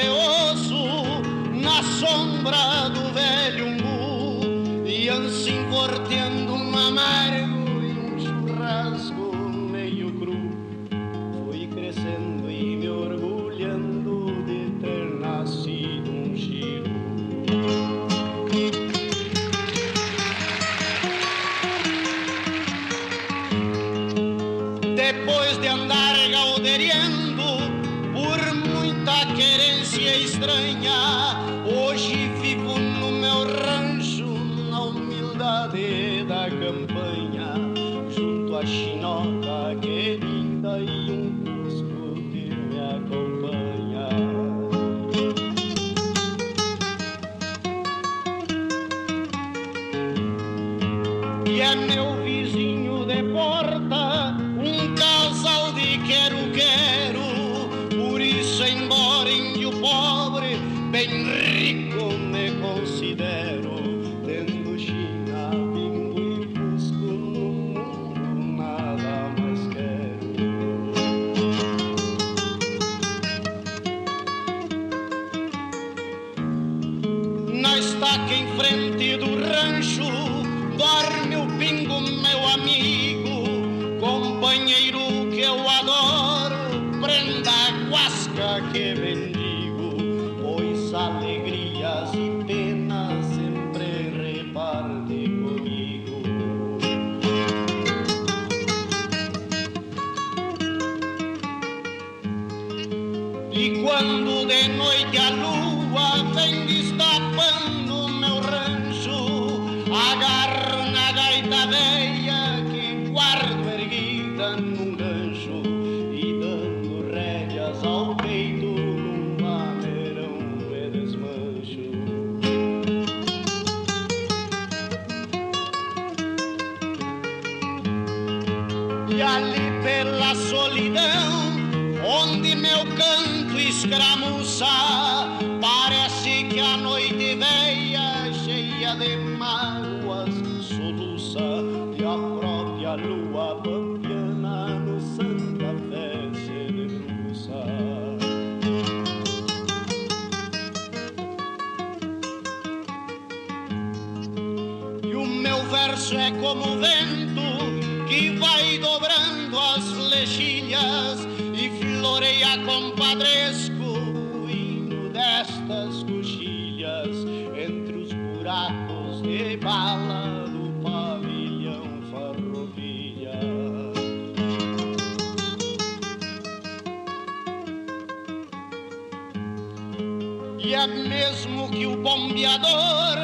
bombeador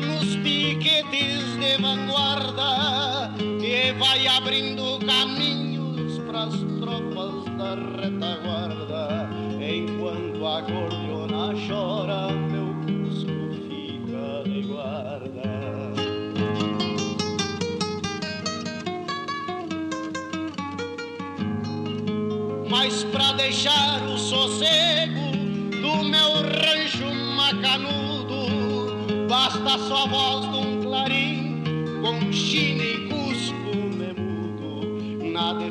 nos piquetes de vanguarda que vai abrindo caminhos pras tropas da retaguarda. Enquanto a gordiona chora meu cusco fica de guarda. Mas pra deixar o sossego da sua voz num clarim, com china e cuspo na nada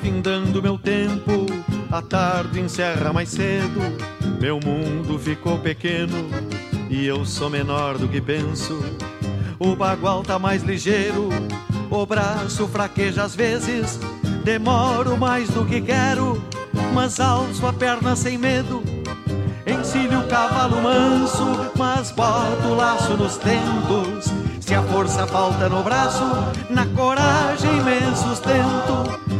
Findando meu tempo, a tarde encerra mais cedo. Meu mundo ficou pequeno e eu sou menor do que penso. O bagual tá mais ligeiro, o braço fraqueja às vezes. Demoro mais do que quero, mas alço a perna sem medo. Encilho o cavalo manso, mas boto o laço nos tentos. Se a força falta no braço, na coragem me sustento.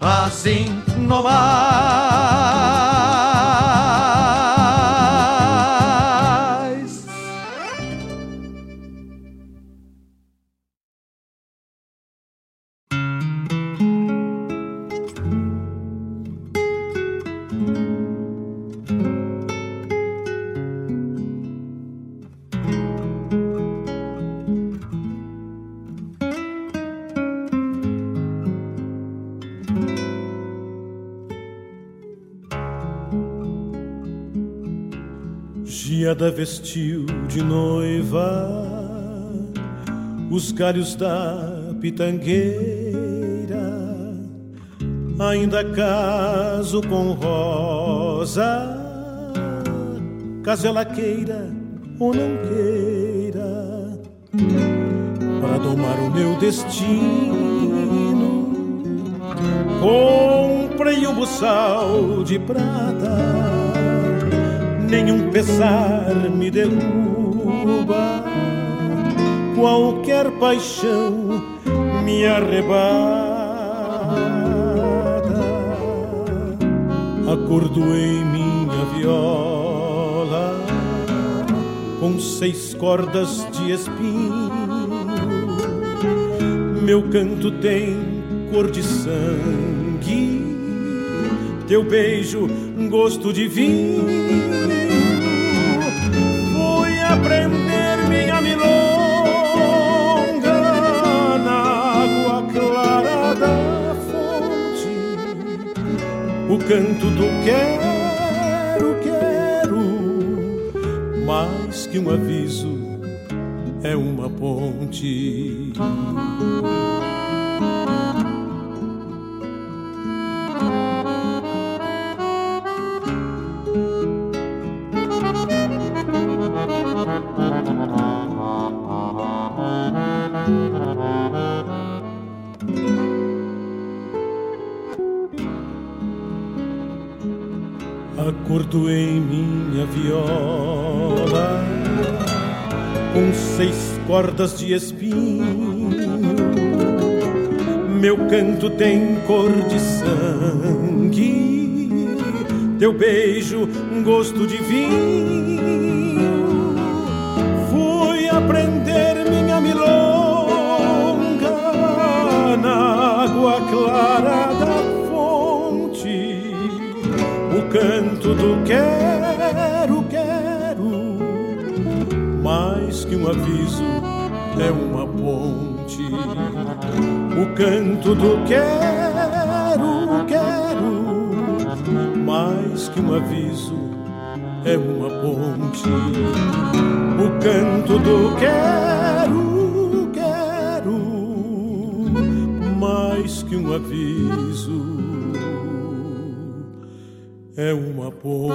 assim não Giada vestiu de noiva os galhos da pitangueira, ainda caso com rosa, caso ela queira, ou não queira, para domar o meu destino, comprei um buçal de prata, nenhum pesar me derruba, qualquer paixão me arrebata. Acordo em minha viola com seis cordas de espinho. Meu canto tem cor de sangue, teu beijo gosto de vinho. Fui aprender minha milonga na água clara da fonte, o canto do quero, quero, mais que um aviso é uma ponte. Cordas de espinho. Meu canto tem cor de sangue, teu beijo gosto de vinho. Fui aprender minha milonga na água clara da fonte, o canto do quero, quero mais que um aviso é uma ponte. O canto do quero, quero, mais que um aviso é uma ponte. O canto do quero, quero, mais que um aviso é uma ponte.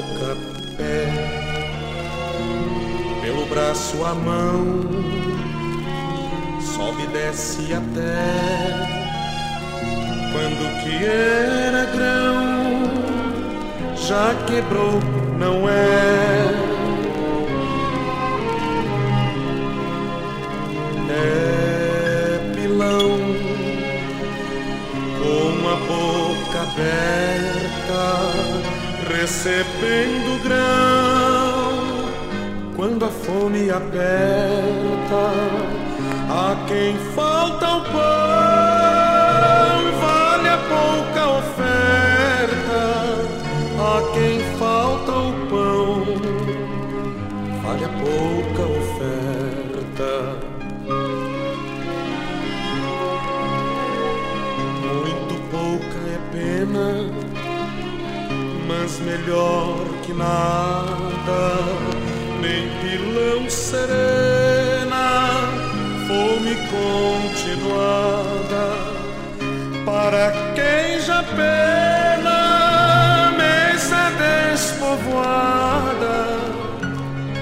Boca, pé, pelo braço a mão, sobe e desce até quando que era grão, já quebrou, não é? É recebendo grão. Quando a fome aperta, a quem falta o pão, melhor que nada, nem pilão serena, fome continuada para quem já pena, mesa despovoada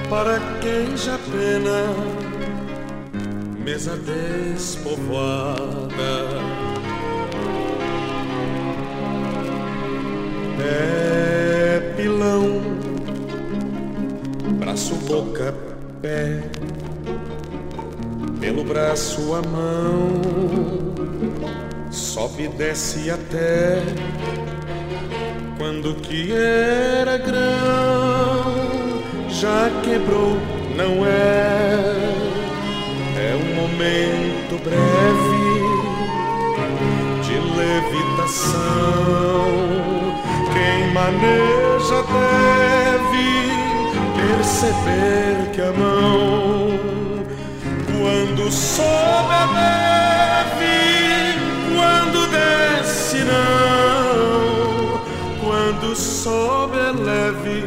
para quem já pena, mesa despovoada. É pilão, braço, boca, pé, pelo braço a mão, sobe e desce até quando que era grão já quebrou, não é? É um momento breve de levitação. Quem maneja deve perceber que a mão, quando sobe a quando desce não, quando sobe é leve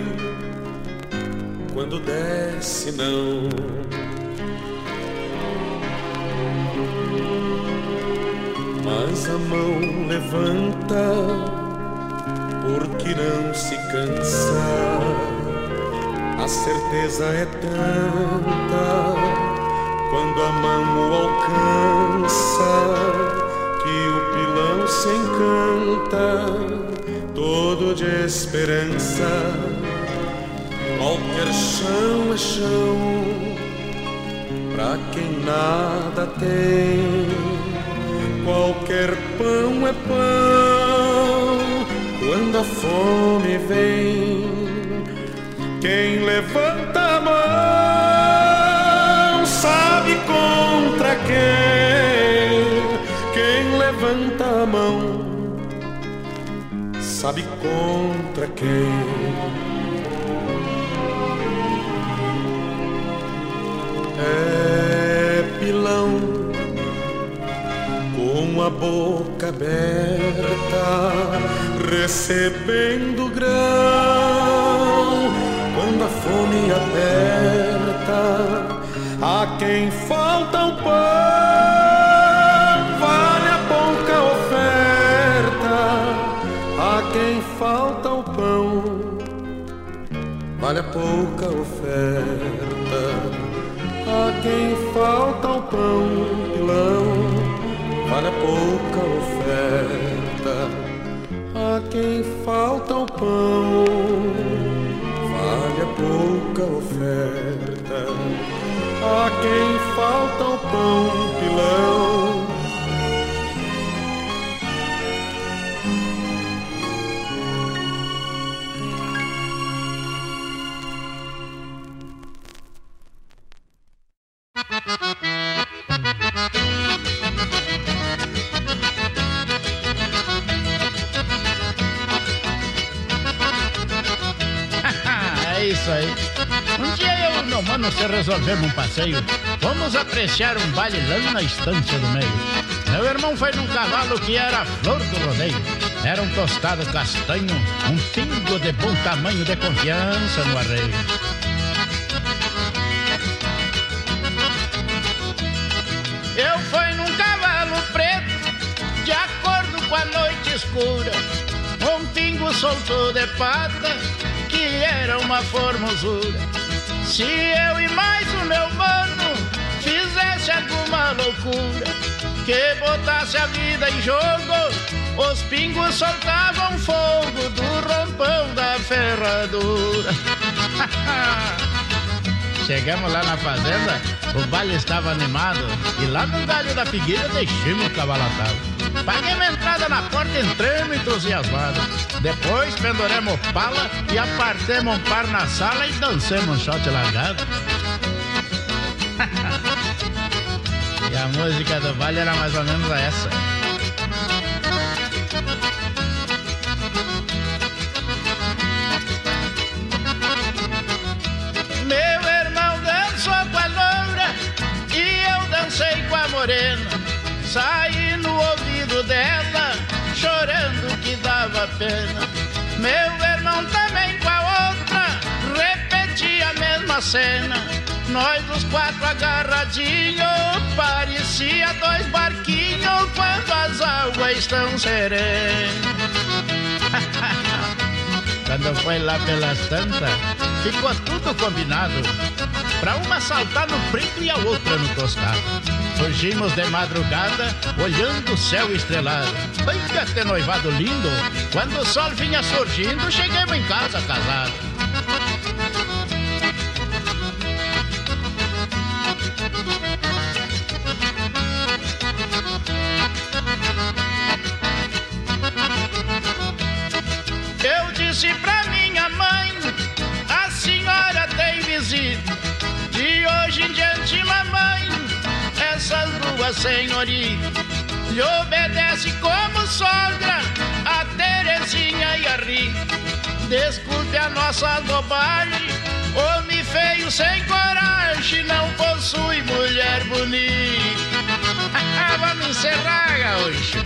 quando desce não. Mas a mão levanta, não se cansa. A certeza é tanta quando a mão o alcança que o pilão se encanta, todo de esperança Qualquer chão é chão pra quem nada tem. Qualquer pão é pão quando a fome vem. Quem levanta a mão sabe contra quem. Quem levanta a mão sabe contra quem. é pilão com a boca aberta, recebendo grão quando a fome aperta. A quem falta o pão, vale a pouca oferta. A quem falta o pão, vale a pouca oferta. A quem falta o pão, pilão, vale a pouca oferta. A quem falta o pão, vale a pouca oferta. A quem falta o pão, pilão. Resolvemos um passeio, vamos apreciar um baile lá na estância do meio. Meu irmão foi num cavalo que era a flor do rodeio. Era um tostado castanho, um pingo de bom tamanho de confiança no arreio. Eu fui num cavalo preto, de acordo com a noite escura. Um pingo soltou de pata, que era uma formosura. Se eu e mais o meu mano fizesse alguma loucura que botasse a vida em jogo, os pingos soltavam fogo do rompão da ferradura. Chegamos lá na fazenda, o baile estava animado e lá no galho da figueira deixamos o cavalo atado. Paguei uma entrada na porta, entramos entusiasmados. Depois penduremos pala e apartemos um par na sala e dancemos um shot largado. e a música do baile era mais ou menos essa. Pena. Meu irmão também com a outra, repetia a mesma cena. Nós os quatro agarradinhos, parecia dois barquinhos quando as águas estão serenas. Quando foi lá pelas tantas, ficou tudo combinado. Pra uma saltar no preto e a outra no tostado. Surgimos de madrugada, olhando o céu estrelado. Bem que até noivado lindo, quando o sol vinha surgindo, chegamos em casa casados. Eu disse pra minha mãe, a senhora tem visita. De hoje em diante, mamãe, essas duas senhoritas lhe obedece como sogra, a Terezinha e a Rita. Desculpe a nossa bobagem, homem feio sem coragem, não possui mulher bonita. Vamos encerrar, gaúcho.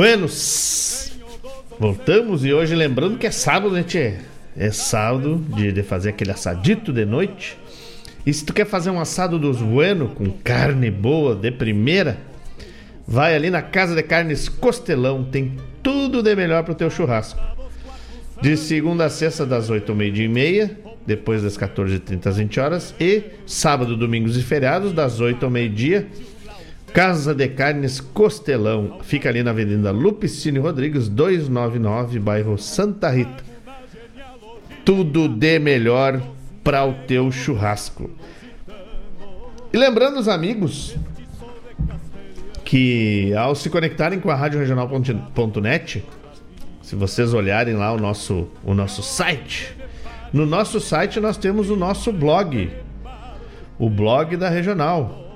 Buenos, voltamos e hoje lembrando que é sábado, né, tchê? É sábado de, de fazer aquele assadito de noite. E se tu quer fazer um assado dos Bueno com carne boa, de primeira, vai ali na Casa de Carnes Costelão, tem tudo de melhor pro teu churrasco. De segunda a sexta, das 8 ao meio-dia e meia, depois das 14h30 às 20 horas, e sábado, domingos e feriados, das 8 ao meio-dia, Casa de Carnes Costelão. Fica ali na Avenida Lupicínio Rodrigues, 299, bairro Santa Rita. Tudo de melhor para o teu churrasco. E lembrando os amigos que ao se conectarem com a Rádio Regional.net, se vocês olharem lá o nosso, o nosso site, no nosso site nós temos o nosso blog, o blog da Regional.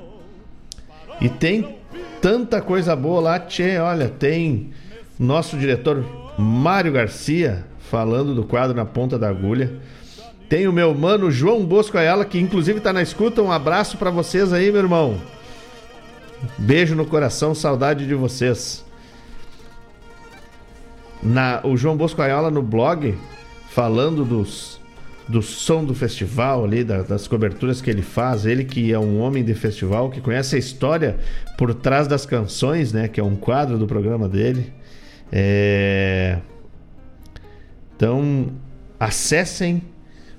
E tem tanta coisa boa lá, tchê, olha, tem nosso diretor Mário Garcia falando do quadro na ponta da agulha. Tem o meu mano João Bosco Ayala, que inclusive tá na escuta. Um abraço para vocês aí, meu irmão. Beijo no coração, saudade de vocês. Na, o João Bosco Ayala no blog, falando dos, do som do festival ali, da, das coberturas que ele faz. Ele que é um homem de festival, que conhece a história por trás das canções, né? Que é um quadro do programa dele. É... Então, acessem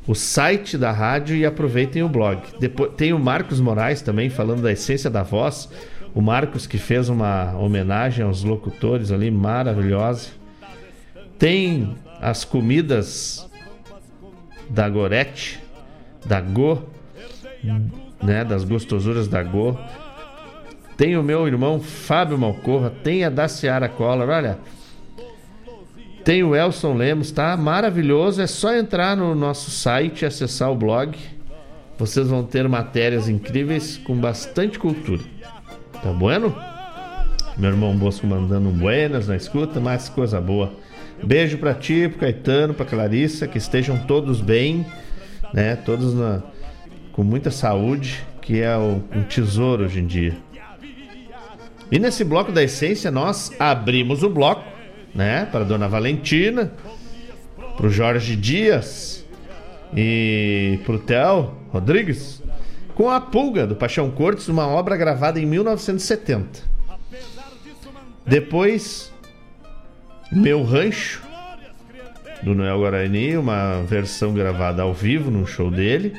o site da rádio e aproveitem o blog. Depois, tem o Marcos Moraes também falando da essência da voz. O Marcos que fez uma homenagem aos locutores ali, maravilhosa. Tem as comidas da Gorete, da Go, né, das gostosuras da Go. Tem o meu irmão Fábio Malcorra, tem a da Seara Collor, olha. Tem o Elson Lemos, tá maravilhoso. É só entrar no nosso site acessar o blog. Vocês vão ter matérias incríveis com bastante cultura. Tá bueno? Meu irmão Bosco mandando um buenas na escuta, mais coisa boa. Beijo para ti, pro Caetano, pra Clarissa, que estejam todos bem, né? Todos na, com muita saúde, que é o, um tesouro hoje em dia. E nesse bloco da essência, nós abrimos o bloco, né? Para Dona Valentina, pro Jorge Dias e pro Theo Rodrigues, com a Pulga do Paixão Cortes, uma obra gravada em 1970. Depois, Meu Rancho, do Noel Guarani, uma versão gravada ao vivo num show dele.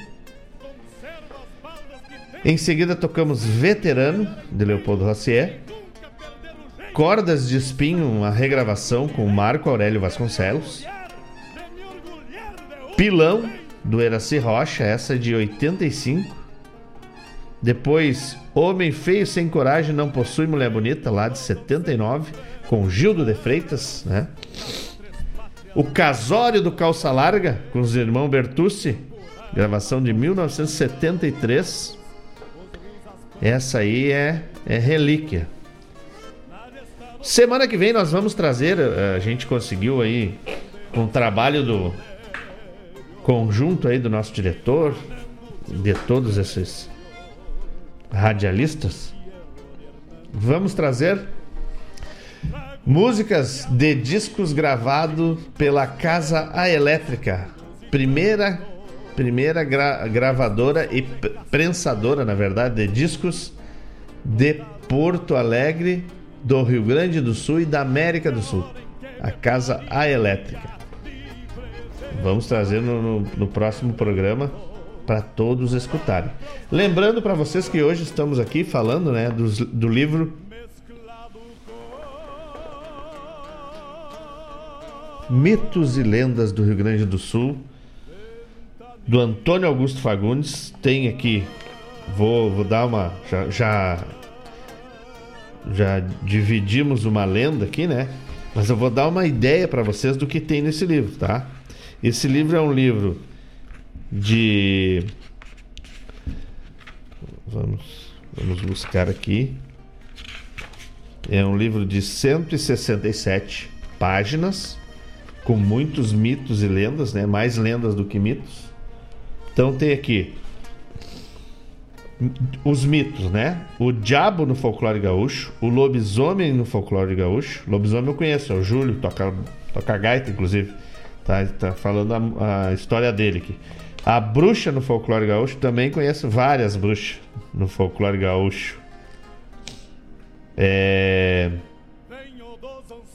Em seguida tocamos Veterano, de Leopoldo Rossier. Cordas de Espinho, uma regravação com Marco Aurélio Vasconcelos. Pilão, do Eraci Rocha, essa de 85. Depois, Homem Feio Sem Coragem Não Possui Mulher Bonita, lá de 79, com Gildo de Freitas, né? O Casório do Calça Larga, com os irmãos Bertucci, gravação de 1973. Essa aí é, é relíquia. Semana que vem nós vamos trazer, eh, a gente conseguiu aí, com o trabalho do conjunto aí do nosso diretor, de todos esses radialistas, vamos trazer músicas de discos gravados pela Casa A Elétrica, primeira primeira gra gravadora e prensadora, na verdade, de discos de Porto Alegre, do Rio Grande do Sul e da América do Sul, a Casa A Elétrica. Vamos trazer no, no, no próximo programa para todos escutarem. Lembrando para vocês que hoje estamos aqui falando né, do livro Mitos e Lendas do Rio Grande do Sul, do Antônio Augusto Fagundes. Tem aqui, vou, vou dar uma. Já, já, já dividimos uma lenda aqui, né? Mas eu vou dar uma ideia para vocês do que tem nesse livro, tá? Esse livro é um livro de. Vamos, vamos buscar aqui. É um livro de 167 páginas, com muitos mitos e lendas, né? Mais lendas do que mitos. Então tem aqui os mitos, né? O diabo no folclore gaúcho, o lobisomem no folclore gaúcho. Lobisomem eu conheço, é o Júlio, toca, toca gaita, inclusive. Tá, tá falando a, a história dele aqui. A bruxa no folclore gaúcho, também conheço várias bruxas no folclore gaúcho. É...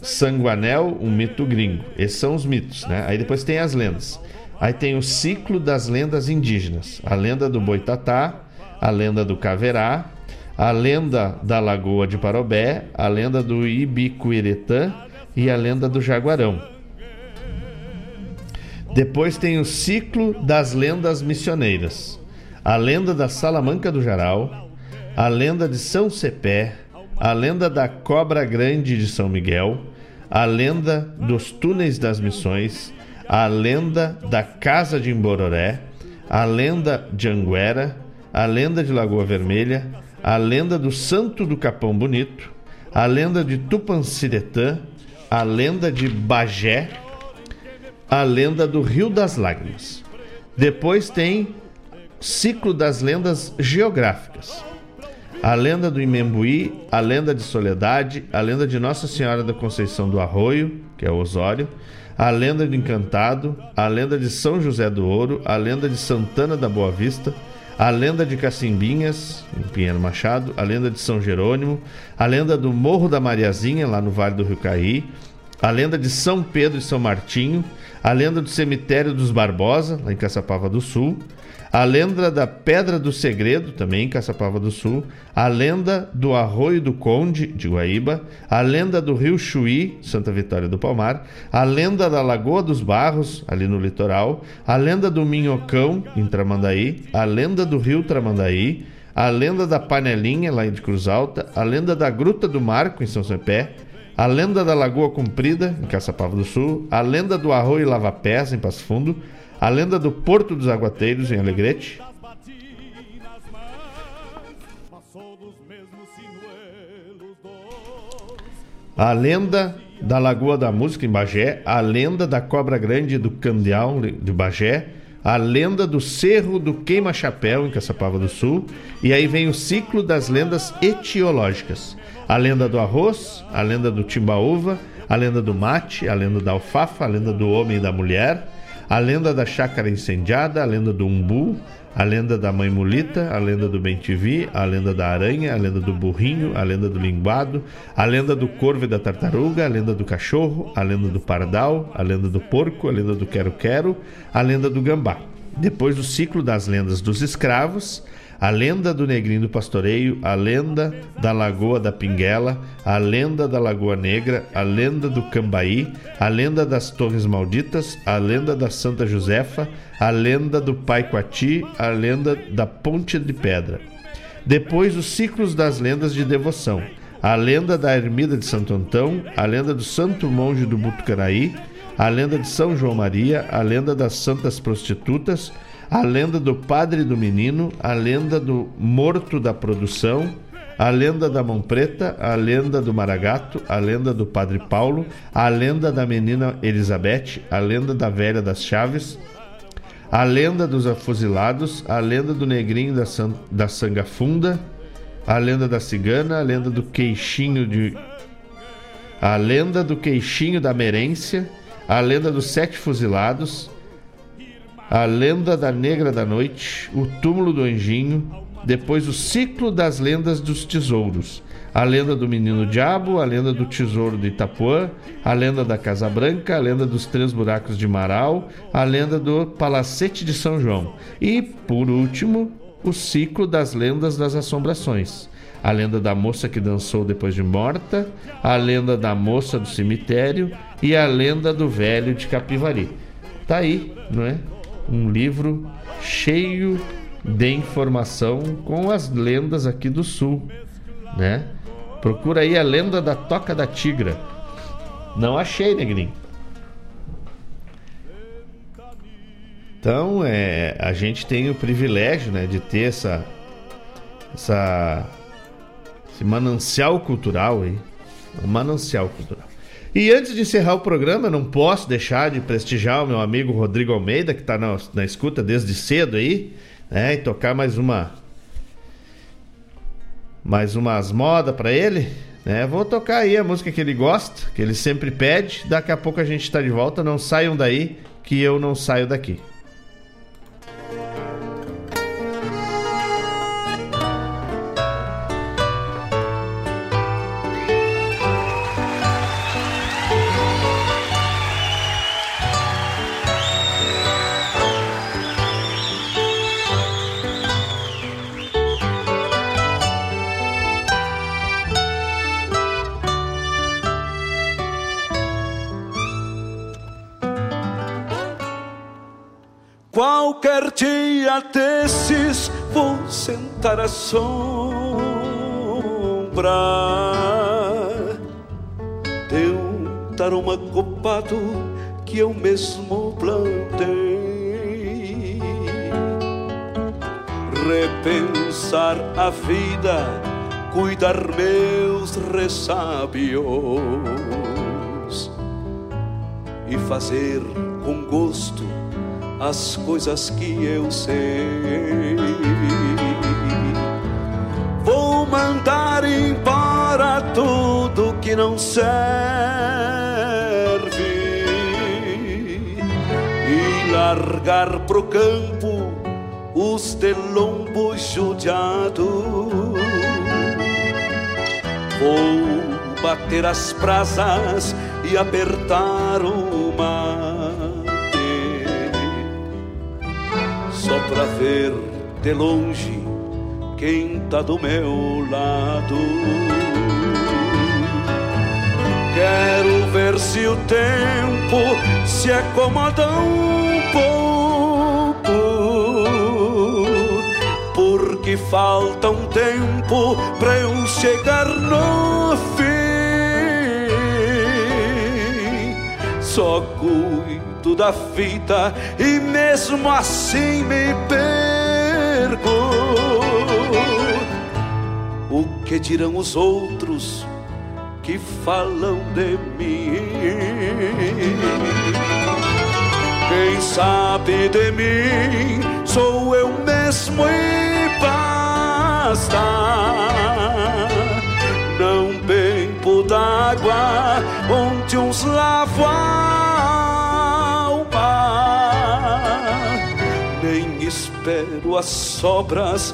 Sanguanel, um mito gringo. Esses são os mitos, né? Aí depois tem as lendas. Aí tem o ciclo das lendas indígenas. A lenda do Boitatá, a lenda do Caverá, a lenda da Lagoa de Parobé, a lenda do Ibicuiretã e a lenda do Jaguarão. Depois tem o ciclo das lendas missioneiras, a lenda da Salamanca do Jaral, a lenda de São Cepé, a lenda da Cobra Grande de São Miguel, a lenda dos Túneis das Missões, a lenda da Casa de Embororé, a lenda de Anguera, a lenda de Lagoa Vermelha, a lenda do Santo do Capão Bonito, a lenda de Tupanciretã, a lenda de Bagé, a lenda do Rio das Lágrimas. Depois tem ciclo das lendas geográficas. A lenda do Imembuí, a lenda de Soledade, a lenda de Nossa Senhora da Conceição do Arroio, que é o Osório, a lenda do Encantado, a lenda de São José do Ouro, a lenda de Santana da Boa Vista, a lenda de Cacimbinhas, em Pinheiro Machado, a lenda de São Jerônimo, a lenda do Morro da Mariazinha, lá no Vale do Rio Caí, a lenda de São Pedro e São Martinho, a lenda do Cemitério dos Barbosa, lá em Caçapava do Sul, a lenda da Pedra do Segredo, também em Caçapava do Sul, a lenda do Arroio do Conde, de Guaíba, a lenda do Rio Chuí, Santa Vitória do Palmar, a lenda da Lagoa dos Barros, ali no litoral, a lenda do Minhocão, em Tramandaí, a lenda do Rio Tramandaí, a lenda da Panelinha, lá de Cruz Alta, a lenda da Gruta do Marco, em São Cepé, a lenda da Lagoa Comprida, em Caçapava do Sul, a lenda do Arroio Lava Pés, em Passo Fundo, a lenda do Porto dos Aguateiros, em Alegrete, a lenda da Lagoa da Música, em Bagé, a lenda da Cobra Grande do Candeal, de Bagé, a lenda do Cerro do Queima-Chapéu, em Caçapava do Sul, e aí vem o ciclo das lendas etiológicas. A lenda do arroz, a lenda do timbaúva, a lenda do mate, a lenda da alfafa, a lenda do homem e da mulher, a lenda da chácara incendiada, a lenda do umbu, a lenda da mãe mulita, a lenda do bentivi, a lenda da aranha, a lenda do burrinho, a lenda do linguado, a lenda do corvo e da tartaruga, a lenda do cachorro, a lenda do pardal, a lenda do porco, a lenda do quero-quero, a lenda do gambá. Depois o ciclo das lendas dos escravos, a lenda do Negrinho do Pastoreio, a lenda da Lagoa da Pinguela, a lenda da Lagoa Negra, a lenda do Cambaí, a lenda das Torres Malditas, a lenda da Santa Josefa, a lenda do Pai Coati, a lenda da Ponte de Pedra. Depois os ciclos das lendas de devoção, a lenda da Ermida de Santo Antão, a lenda do Santo Monge do Butucaraí, a lenda de São João Maria, a lenda das Santas Prostitutas, a lenda do padre do menino, a lenda do morto da produção, a lenda da mão preta, a lenda do maragato, a lenda do padre Paulo, a lenda da menina Elizabeth, a lenda da velha das chaves, a lenda dos afuzilados, a lenda do negrinho da, san, da sanga funda, a lenda da cigana, a lenda do queixinho de. A lenda do queixinho da merência, a lenda dos sete fuzilados, a lenda da Negra da Noite, o túmulo do Anjinho, depois o ciclo das lendas dos tesouros, a lenda do Menino Diabo, a lenda do Tesouro de Itapuã, a lenda da Casa Branca, a lenda dos Três Buracos de Marau, a lenda do Palacete de São João e, por último, o ciclo das lendas das assombrações. A lenda da moça que dançou depois de morta, a lenda da moça do cemitério e a lenda do velho de Capivari. Tá aí, não é? Um livro cheio de informação com as lendas aqui do sul, né? Procura aí a lenda da Toca da Tigra. Não achei, negrinho. Então, é, a gente tem o privilégio, né, de ter essa essa esse manancial cultural aí, um manancial cultural. E antes de encerrar o programa, não posso deixar de prestigiar o meu amigo Rodrigo Almeida, que está na, na escuta desde cedo aí, né? E tocar mais uma. Mais umas modas para ele. Né? Vou tocar aí a música que ele gosta, que ele sempre pede. Daqui a pouco a gente está de volta. Não saiam daí, que eu não saio daqui. Sentar à sombra de um taroma copado que eu mesmo plantei. Repensar a vida, cuidar meus ressábios e fazer com gosto as coisas que eu sei. Mandar embora tudo que não serve e largar pro campo os de lombo. Vou bater as brasas e apertar o mate só pra ver de longe quem tá do meu lado. Quero ver se o tempo se acomoda um pouco, porque falta um tempo pra eu chegar no fim. Só cuido da fita e mesmo assim me perco. O que dirão os outros que falam de mim? Quem sabe de mim sou eu mesmo e basta. Não bebo d'água onde uns lavam a alma, nem espero as sobras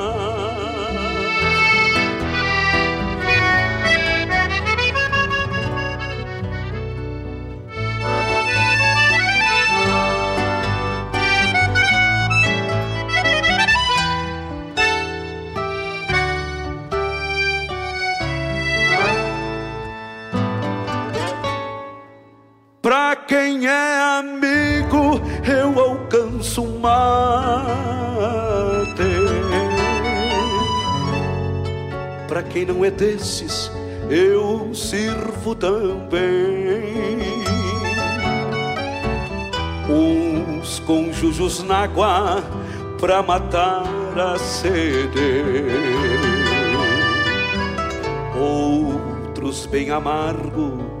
Quem é amigo, eu alcanço mate. Pra quem não é desses, eu sirvo também. Uns com jujus na água pra matar a sede. Outros bem amargo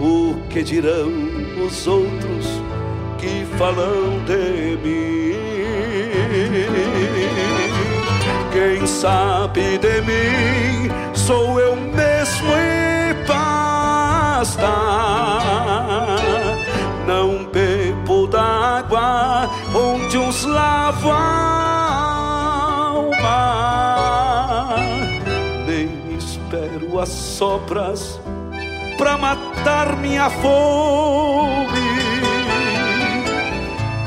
o que dirão os outros que falam de mim? Quem sabe de mim sou eu mesmo e basta. Não bebo d'água onde uns lavam as sobras pra matar minha fome,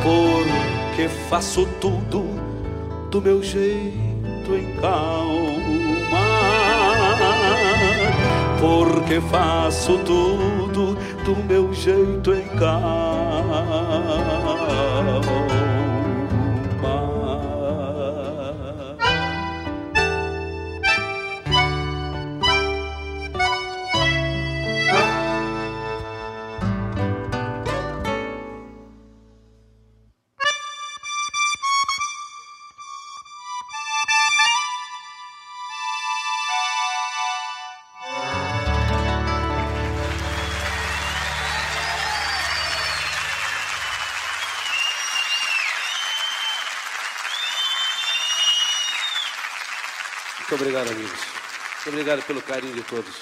porque faço tudo do meu jeito em calma, porque faço tudo do meu jeito em calma. Muito obrigado, amigos. Muito obrigado pelo carinho de todos.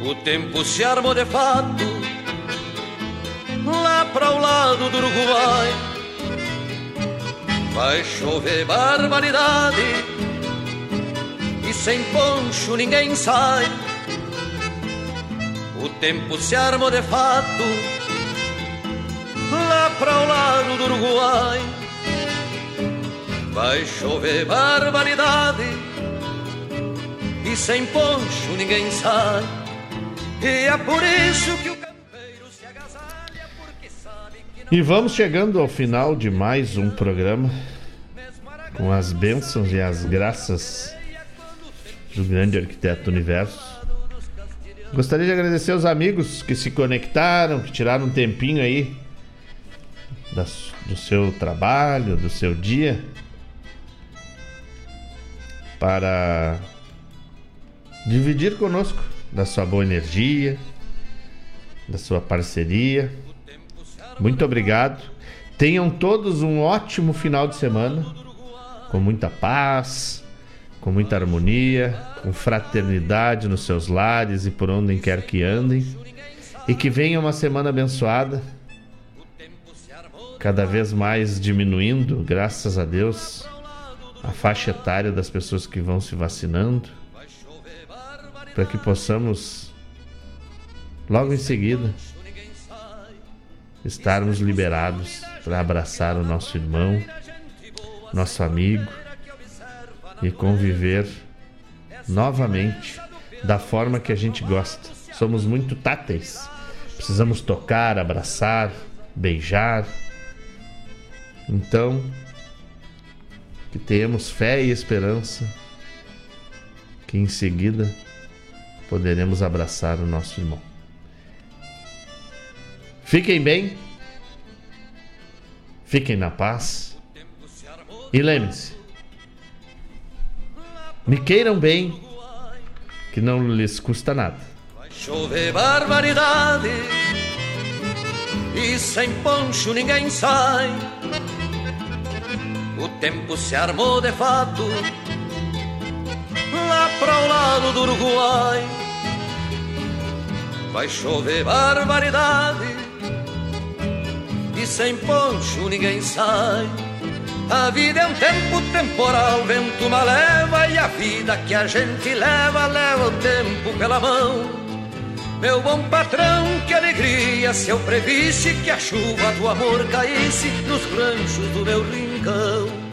O tempo se armou de fato lá para o lado do Uruguai. Vai chover barbaridade e sem poncho ninguém sai. O tempo se armou de fato lá para o lado do Uruguai. Vai chover barbaridade e sem poncho ninguém sai. E é por isso que o E vamos chegando ao final de mais um programa com as bênçãos e as graças do grande arquiteto do universo. Gostaria de agradecer aos amigos que se conectaram, que tiraram um tempinho aí do seu trabalho, do seu dia, para dividir conosco da sua boa energia, da sua parceria. Muito obrigado. Tenham todos um ótimo final de semana, com muita paz, com muita harmonia, com fraternidade nos seus lares e por onde quer que andem. E que venha uma semana abençoada, cada vez mais diminuindo, graças a Deus, a faixa etária das pessoas que vão se vacinando, para que possamos, logo em seguida, estarmos liberados para abraçar o nosso irmão, nosso amigo e conviver novamente da forma que a gente gosta. Somos muito táteis. Precisamos tocar, abraçar, beijar. Então, que tenhamos fé e esperança que em seguida poderemos abraçar o nosso irmão. Fiquem bem, fiquem na paz e lembre-se: me queiram bem, que não lhes custa nada. chover barbaridade e sem poncho ninguém sai. O tempo se armou de fato lá para o lado do Uruguai. Vai chover barbaridade e sem poncho ninguém sai. A vida é um tempo temporal, vento uma leva e a vida que a gente leva, leva o tempo pela mão. Meu bom patrão, que alegria se eu previsse que a chuva do amor caísse nos ranchos do meu rincão.